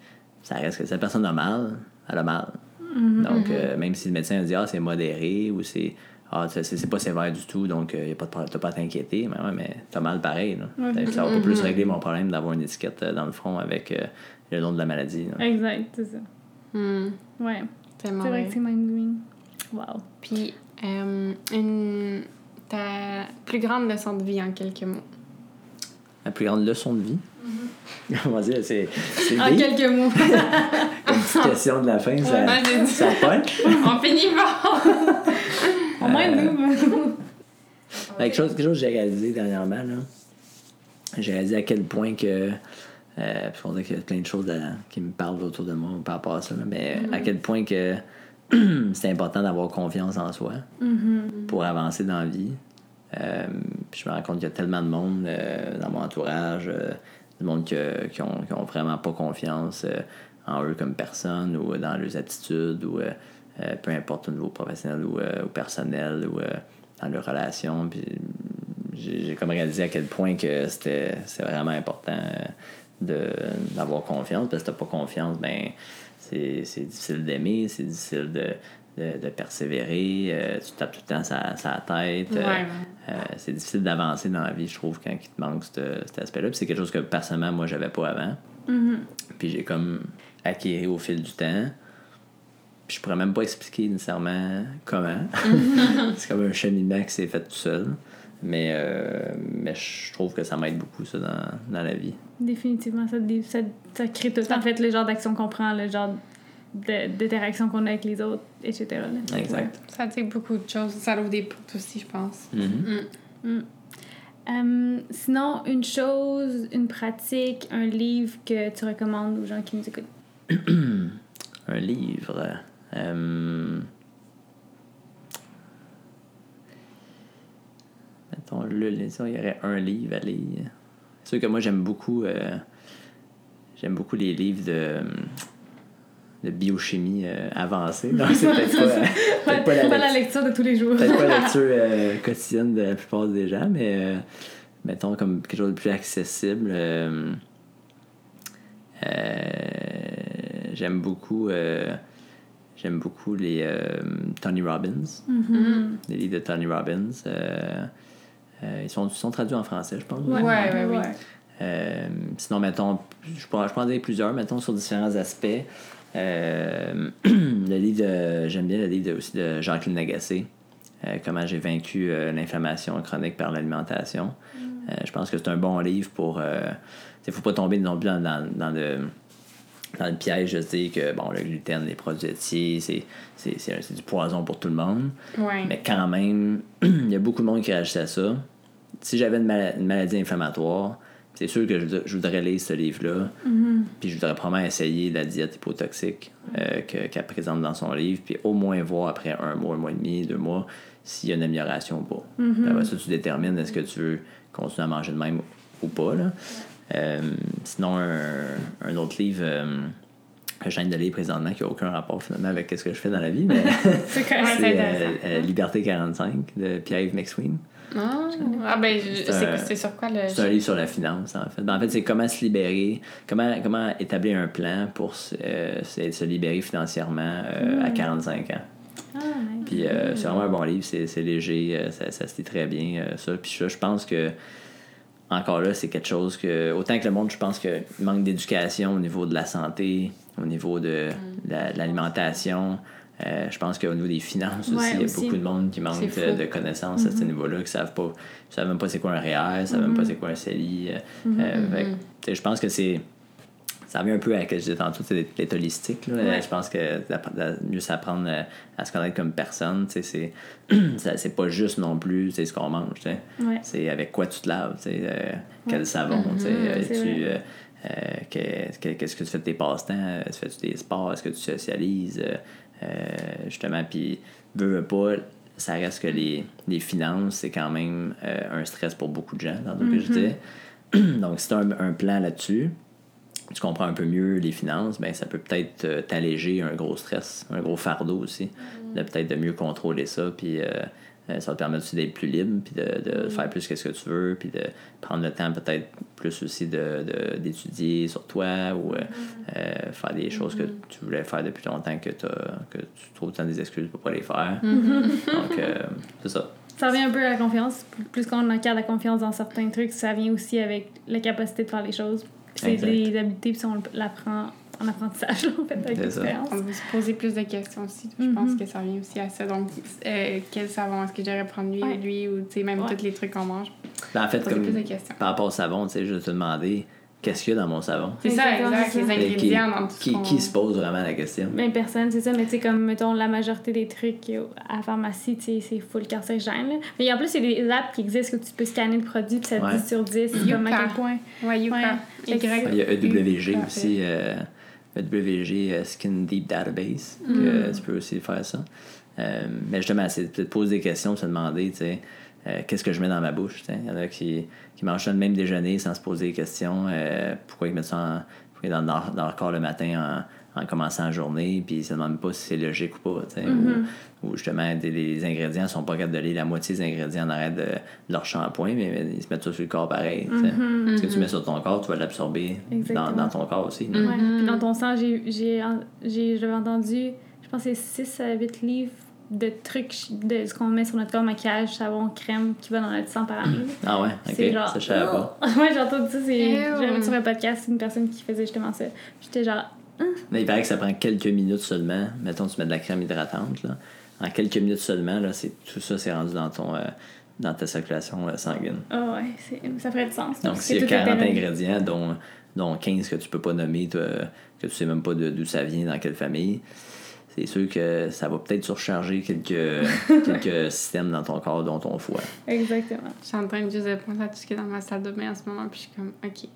Speaker 3: ça reste que cette personne a mal, elle a mal.
Speaker 2: Mm-hmm.
Speaker 3: Donc, euh, même si le médecin dit Ah, c'est modéré ou c'est Ah, c'est c'est pas sévère du tout, donc euh, y a pas de pro- t'as pas à t'inquiéter, mais ouais, mais t'as mal pareil. Là. Ça va pas plus régler mon problème d'avoir une étiquette euh, dans le front avec euh, le nom de la maladie. là.
Speaker 2: Exact, c'est ça.
Speaker 1: Hmm,
Speaker 2: Ouais. C'est vrai
Speaker 1: vrai.
Speaker 2: que c'est mind-blowing. Wow.
Speaker 1: Puis, euh, une, ta plus grande leçon de vie en quelques mots.
Speaker 3: La plus grande leçon de vie? On va dire, c'est
Speaker 2: En quelques mots.
Speaker 3: Petite question de la fin, ça,
Speaker 1: Ouais,
Speaker 3: ça punch.
Speaker 1: On finit pas!
Speaker 2: Au moins, nous.
Speaker 3: Quelque chose, quelque chose que j'ai réalisé dernièrement, là. j'ai réalisé à quel point que. Euh, parce qu'on dirait qu'il y a plein de choses qui me parlent autour de moi par rapport à ça, là, mais à quel point que c'est important d'avoir confiance en soi pour avancer dans la vie. Euh, puis je me rends compte qu'il y a tellement de monde euh, dans mon entourage, euh, du monde que- qui, ont, qui ont vraiment pas confiance euh, en eux comme personne ou dans leurs attitudes ou euh, peu importe au niveau professionnel ou, euh, ou personnel ou euh, dans leurs relations. Puis j'ai comme réalisé à quel point que c'était c'est vraiment important d'avoir confiance parce que si t'as pas confiance, ben c'est difficile d'aimer, c'est difficile de, de, de persévérer, euh, tu tapes tout le temps sa, sa tête.
Speaker 1: Ouais.
Speaker 3: euh, c'est difficile d'avancer dans la vie, je trouve, quand il te manque ce- cet aspect-là. Puis c'est quelque chose que personnellement, moi, j'avais pas avant. Puis j'ai comme acquis au fil du temps. Puis je pourrais même pas expliquer nécessairement comment. c'est comme un cheminement qui s'est fait tout seul. Mais, euh, mais je trouve que ça m'aide beaucoup, ça, dans, dans la vie.
Speaker 2: Définitivement, ça, ça, ça crée tout. En fait, le genre d'action qu'on prend, le genre de- d'interaction qu'on a avec les autres, etc. là.
Speaker 3: Exact.
Speaker 1: Ça dit beaucoup de choses. Ça ouvre des portes aussi, je pense.
Speaker 3: Mhm.
Speaker 2: Euh, sinon, une chose, une pratique, un livre que tu recommandes aux gens qui nous écoutent?
Speaker 3: Un livre? Euh... Mettons, le, disons, il y aurait un livre à lire. C'est sûr que moi, j'aime beaucoup... euh, J'aime beaucoup les livres de, de biochimie euh, avancée. Donc, c'est peut-être pas, euh, pas la
Speaker 2: Pas la
Speaker 3: lecture-
Speaker 2: de tous les jours.
Speaker 3: peut-être pas la lecture euh, quotidienne de la plupart des gens, mais mettons comme quelque chose de plus accessible. j'aime beaucoup j'aime beaucoup les euh, Tony Robbins,
Speaker 2: Mhm.
Speaker 3: les livres de Tony Robbins. euh, euh, ils sont, ils sont traduits en français, je pense.
Speaker 1: Ouais, ouais, oui.
Speaker 3: Euh, sinon, mettons, je prends, je prendrais plusieurs, mettons, sur différents aspects. Euh, le livre de, j'aime bien le livre de- aussi de Jacqueline Lagacé, euh, Comment j'ai vaincu euh, l'inflammation chronique par l'alimentation. Euh, je pense que c'est un bon livre pour. Il ne faut pas tomber non plus dans, dans, dans le, dans le piège de dire que bon, le gluten, les produits laitiers, c'est, c'est, c'est, un- c'est du poison pour tout le monde.
Speaker 1: Ouais.
Speaker 3: Mais quand même, il y a beaucoup de monde qui réagit à ça. Si j'avais une, mala- une maladie inflammatoire, c'est sûr que je, je voudrais lire ce livre-là. Puis je voudrais probablement essayer la diète hypotoxique euh, que- qu'elle présente dans son livre. Puis au moins voir après un mois, un mois et demi, deux mois, s'il y a une amélioration ou pas. Puis Après ça, tu détermines est-ce que tu veux continuer à manger de même ou pas. Là. Euh, sinon, un, un autre livre que je viens de lire présentement qui n'a aucun rapport finalement avec ce que je fais dans la vie, mais
Speaker 2: C'est
Speaker 3: euh, euh, Liberté 45 de Pierre-Yves McSween.
Speaker 1: Ah, ah, ben,
Speaker 3: C'est
Speaker 1: sur quoi le.
Speaker 3: C'est un livre sur la finance, en fait. Ben, en fait, c'est comment se libérer, comment, comment établir un plan pour se, euh, se- libérer financièrement euh, à 45 ans.
Speaker 2: Ah.
Speaker 3: Puis euh, c'est vraiment un bon livre, c'est c'est léger, ça, ça se lit très bien, ça. Puis je pense que, encore là, c'est quelque chose que, autant que le monde, je pense qu'il manque d'éducation au niveau de la santé, au niveau de, de l'alimentation. Euh, je pense qu'au niveau des finances aussi, il y a
Speaker 2: aussi.
Speaker 3: beaucoup de monde qui manque de, connaissances à ce niveau-là, qui savent pas, qui savent même pas c'est quoi un REER, savent même pas c'est quoi un CELI. euh, euh, tu sais, je pense que c'est ça revient un peu à ce que je disais tantôt, c'est d'être holistique. Là.
Speaker 2: Ouais.
Speaker 3: Je pense que mieux s'apprendre euh, à se connaître comme personne, c'est c'est pas juste non plus ce qu'on mange.
Speaker 2: Ouais.
Speaker 3: C'est avec quoi tu te laves, euh, quel
Speaker 2: Ouais.
Speaker 3: savon, tu sais, euh, tu, que- qu'est-ce que tu fais de tes passe-temps, tu fais-tu des sports, est-ce que tu socialises, euh, justement, puis veux, veux pas, ça reste que les, les finances, c'est quand même euh, un stress pour beaucoup de gens dans budgets. Donc, si tu as un, un plan là-dessus, tu comprends un peu mieux les finances, ben ça peut peut-être euh, t'alléger un gros stress, un gros fardeau aussi, de peut-être de mieux contrôler ça, puis euh, euh, ça te permettre aussi d'être plus libre, puis de, de faire plus qu'est-ce que tu veux, puis de prendre le temps peut-être plus aussi de, de- d'étudier sur toi ou euh, faire des choses que tu voulais faire depuis longtemps que, t'as- que tu trouves tant des excuses pour pas les faire. Donc, euh, c'est ça.
Speaker 2: Ça revient un peu à la confiance. Plus qu'on acquiert la confiance dans certains trucs, ça vient aussi avec la capacité de faire les choses. C'est des habiletés, puis on l'apprend en apprentissage, en fait, avec l'expérience.
Speaker 1: On veut se poser plus de questions aussi. Je
Speaker 2: Mhm.
Speaker 1: pense que ça revient aussi à ça. Donc, euh, quel savon est-ce que j'aurais prendre lui
Speaker 2: Ouais.
Speaker 1: ou lui ou tu sais, même
Speaker 2: Ouais.
Speaker 1: tous les trucs qu'on mange?
Speaker 3: Ben, en fait, comme
Speaker 1: plus de questions.
Speaker 3: par rapport au savon, tu sais, je vais te demander qu'est-ce qu'il y a dans mon savon?
Speaker 1: C'est ça, exact. Les.
Speaker 3: Et qui,
Speaker 1: ingrédients dans tout
Speaker 3: qui, qui se pose vraiment la question?
Speaker 2: Même personne, c'est ça, mais tu sais, comme, mettons, la majorité des trucs euh, à la pharmacie, tu sais, c'est full carcérigène. là. Mais en plus, il y a des apps qui existent que tu peux scanner le produit, puis ça te
Speaker 3: Ouais.
Speaker 2: dit sur 10, comme à quel point.
Speaker 1: Ouais, Yuka. Y.
Speaker 3: Il y a EWG
Speaker 1: Parfait.
Speaker 3: aussi, euh, EWG euh, Skin Deep Database, que tu peux aussi faire ça. Euh, mais justement, c'est de te poser des questions, de se demander, tu sais, euh, qu'est-ce que je mets dans ma bouche. tu sais. Il y en a qui, qui mangent ça le même déjeuner sans se poser des questions. euh, pourquoi ils mettent ça en- pourquoi ils dans, leur, dans leur corps le matin en, en commençant la journée, puis ils se demandent pas si c'est logique ou pas. tu sais. Ou, ou justement, des- les ingrédients sont pas capables de lire la moitié des ingrédients en arrêt de, de leur shampoing, mais, mais ils se mettent ça sur le corps pareil. tu sais. Ce que tu mets sur ton corps, tu vas l'absorber dans, dans ton corps aussi.
Speaker 2: Ouais. Puis dans ton sang, j'ai, j'ai, j'ai, j'avais entendu, je pense que c'est 6 à 8 livres de trucs, de ce qu'on met sur notre corps, maquillage, savon, crème, qui va dans notre sang par année.
Speaker 3: Ah ouais,
Speaker 2: C'est
Speaker 3: ok,
Speaker 2: genre.
Speaker 3: ça je savais pas.
Speaker 2: ouais, j'ai entendu ça. J'avais sur un podcast une personne qui faisait justement ça. J'étais genre,
Speaker 3: Mais il paraît que ça prend quelques minutes seulement. Mettons, tu mets de la crème hydratante, là. En quelques minutes seulement, là, c'est, tout ça, c'est rendu dans ton... euh, dans ta circulation euh, sanguine.
Speaker 2: ah ouais, c'est, ça ferait du sens.
Speaker 3: Donc,
Speaker 2: Parce
Speaker 3: s'il y a
Speaker 2: que tout est
Speaker 3: 40
Speaker 2: périmé.
Speaker 3: ingrédients, dont, dont 15 que tu peux pas nommer, que tu sais même pas de- d'où ça vient, dans quelle famille, c'est sûr que ça va peut-être surcharger quelques, quelques systèmes dans ton corps, dont ton foie.
Speaker 2: Exactement.
Speaker 1: Je suis en train de juste penser à tout ce qui est dans ma salle de bain en ce moment, puis je suis comme, OK.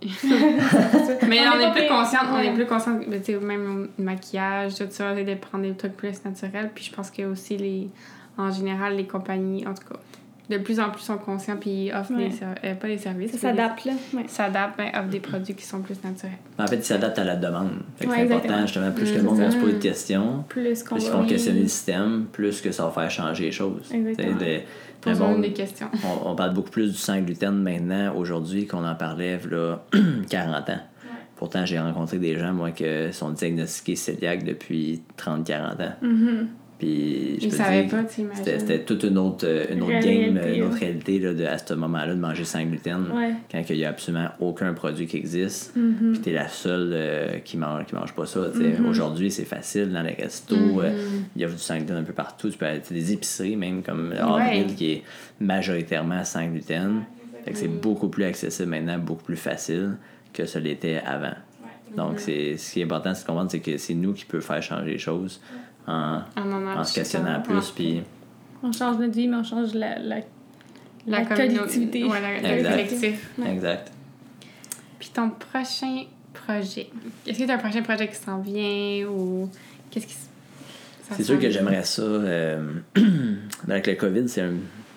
Speaker 1: Mais
Speaker 2: On
Speaker 1: on,
Speaker 2: est
Speaker 1: plus consciente, on est plus consciente, tu même le maquillage, tout ça, de prendre des trucs plus naturels. Puis je pense que aussi, les, en général, les compagnies, en tout cas, de plus en plus sont conscients, puis offrent
Speaker 2: Ouais.
Speaker 1: des euh, pas des services.
Speaker 2: Ça s'adapte, là. Ouais.
Speaker 1: S'adaptent, mais offrent des produits qui sont plus naturels.
Speaker 3: En fait, ils s'adaptent à la demande.
Speaker 2: Ouais,
Speaker 3: c'est important, justement, plus que le monde
Speaker 1: c'est
Speaker 3: va se poser de questions,
Speaker 2: Plus qu'on
Speaker 3: plus ils
Speaker 2: va.
Speaker 3: vont questionner le système, plus que ça va faire changer les choses.
Speaker 2: Exactement.
Speaker 3: Monde-
Speaker 1: des questions.
Speaker 3: on, on parle beaucoup plus du sang gluten maintenant, aujourd'hui, qu'on en parlait là, 40 ans. Pourtant, j'ai rencontré des gens, moi, qui sont diagnostiqués cœliaques depuis 30-40 ans.
Speaker 2: Mhm.
Speaker 3: Puis, je dire,
Speaker 1: pas, tu
Speaker 3: c'était, toute une autre, euh, une autre game,
Speaker 2: Réalité,
Speaker 3: une autre
Speaker 2: ouais.
Speaker 3: réalité là, de, à ce moment-là de manger sans gluten.
Speaker 2: Ouais.
Speaker 3: Quand il n'y a absolument aucun produit qui existe,
Speaker 2: Mhm.
Speaker 3: puis t'es la seule euh, qui mange, qui mange pas ça. tu.
Speaker 2: Mhm.
Speaker 3: Aujourd'hui, c'est facile dans les restos. Euh, il y a du sang gluten un peu partout. Tu peux aller des épiceries, même comme Avril,
Speaker 1: Ouais.
Speaker 3: qui est majoritairement sans gluten. C'est beaucoup plus accessible maintenant, beaucoup plus facile que ce l'était avant. Donc, c'est, ce qui est important, c'est de comprendre, c'est que c'est nous qui peut faire changer les choses en,
Speaker 1: En en
Speaker 3: en se questionnant plus. Puis,
Speaker 2: On change notre vie, mais on change la, la,
Speaker 1: La,
Speaker 2: la collectivité.
Speaker 1: Ouais, la,
Speaker 3: Exact.
Speaker 1: collectif.
Speaker 2: Ouais.
Speaker 3: exact.
Speaker 1: Puis ton prochain projet. Est-ce que tu as un prochain projet qui s'en vient ou qu'est-ce qui
Speaker 3: C'est sûr que j'aimerais ça. euh, avec le COVID, c'est un-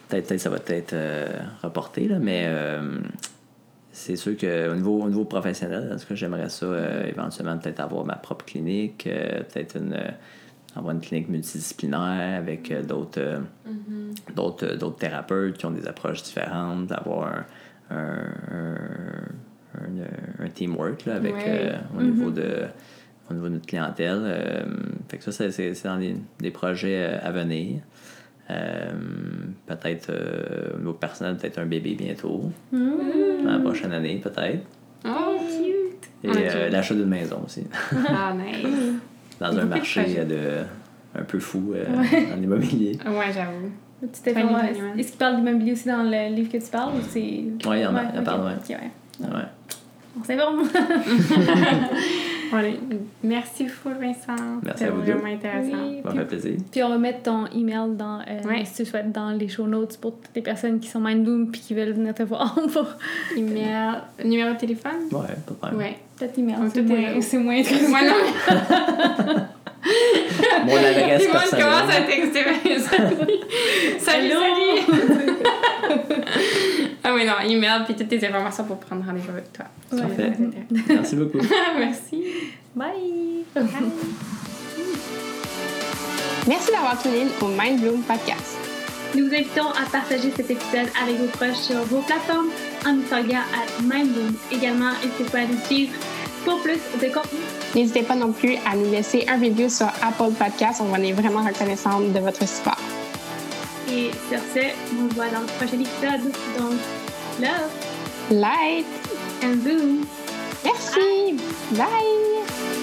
Speaker 3: peut-être, peut-être ça va être euh, reporté, là, mais euh, c'est sûr qu'au niveau, au niveau professionnel, en tout cas, j'aimerais ça euh, éventuellement peut-être avoir ma propre clinique, euh, peut-être une, avoir une clinique multidisciplinaire avec euh, d'autres, euh, d'autres, euh, d'autres thérapeutes qui ont des approches différentes, d'avoir un, un, un, un- teamwork là, avec,
Speaker 1: Ouais.
Speaker 3: euh, au, niveau de, au niveau de notre clientèle. Euh, fait que ça, c'est, dans des, des projets à venir. Euh, peut-être au niveau personnel, peut-être un bébé bientôt, dans la prochaine année, peut-être.
Speaker 1: Oh, cute!
Speaker 3: Et l'achat d'une maison aussi,
Speaker 1: Ah, nice.
Speaker 3: dans un marché euh, de, un peu fou euh, en immobilier.
Speaker 1: Ouais, j'avoue.
Speaker 2: Tu t'es
Speaker 1: Funny,
Speaker 2: fait-. Est-ce qu'il parle d'immobilier aussi dans le livre que tu parles ou c'est.
Speaker 3: Oui, il y en a, il parle, ouais.
Speaker 2: ouais.
Speaker 3: Ouais.
Speaker 2: On s'informe.
Speaker 1: Allez, merci full, Vincent.
Speaker 3: Merci
Speaker 1: C'était
Speaker 3: à vous deux.
Speaker 1: vraiment intéressant.
Speaker 2: Oui.
Speaker 3: Ça me fait plaisir.
Speaker 2: Puis on va mettre ton email dans, euh,
Speaker 1: Ouais.
Speaker 2: si tu souhaites, dans les show notes pour toutes les personnes qui sont mindboom puis qui veulent venir te voir pour
Speaker 1: Email, numéro de téléphone?
Speaker 3: Ouais, pas de problème.
Speaker 1: Ouais.
Speaker 2: Peut-être email.
Speaker 1: Donc,
Speaker 2: C'est moins,
Speaker 1: est-
Speaker 2: c'est moins
Speaker 1: Moi, non.
Speaker 3: Mon adresse
Speaker 1: Tout le monde
Speaker 3: personnelle.
Speaker 1: commence à texter Salut! Salut,
Speaker 2: Hello!
Speaker 1: salut! ah oui, non, email puis toutes tes informations pour prendre rendez-vous avec toi.
Speaker 2: Ouais.
Speaker 3: Parfait.
Speaker 1: Ouais.
Speaker 3: Merci beaucoup.
Speaker 1: Merci.
Speaker 2: Bye!
Speaker 4: Merci d'avoir tuné au Mind Bloom Podcast.
Speaker 2: Nous vous invitons à partager cet épisode avec vos proches sur vos plateformes en nous taguant à MindBloom. Également, n'hésitez pas à nous suivre pour plus de contenu.
Speaker 4: N'hésitez pas non plus à nous laisser un review sur Apple Podcast. On est vraiment reconnaissante de votre support.
Speaker 2: Et sur ce, on se voit dans le prochain épisode. Donc, love
Speaker 4: Light!
Speaker 2: and boom!
Speaker 4: Merci! Bye.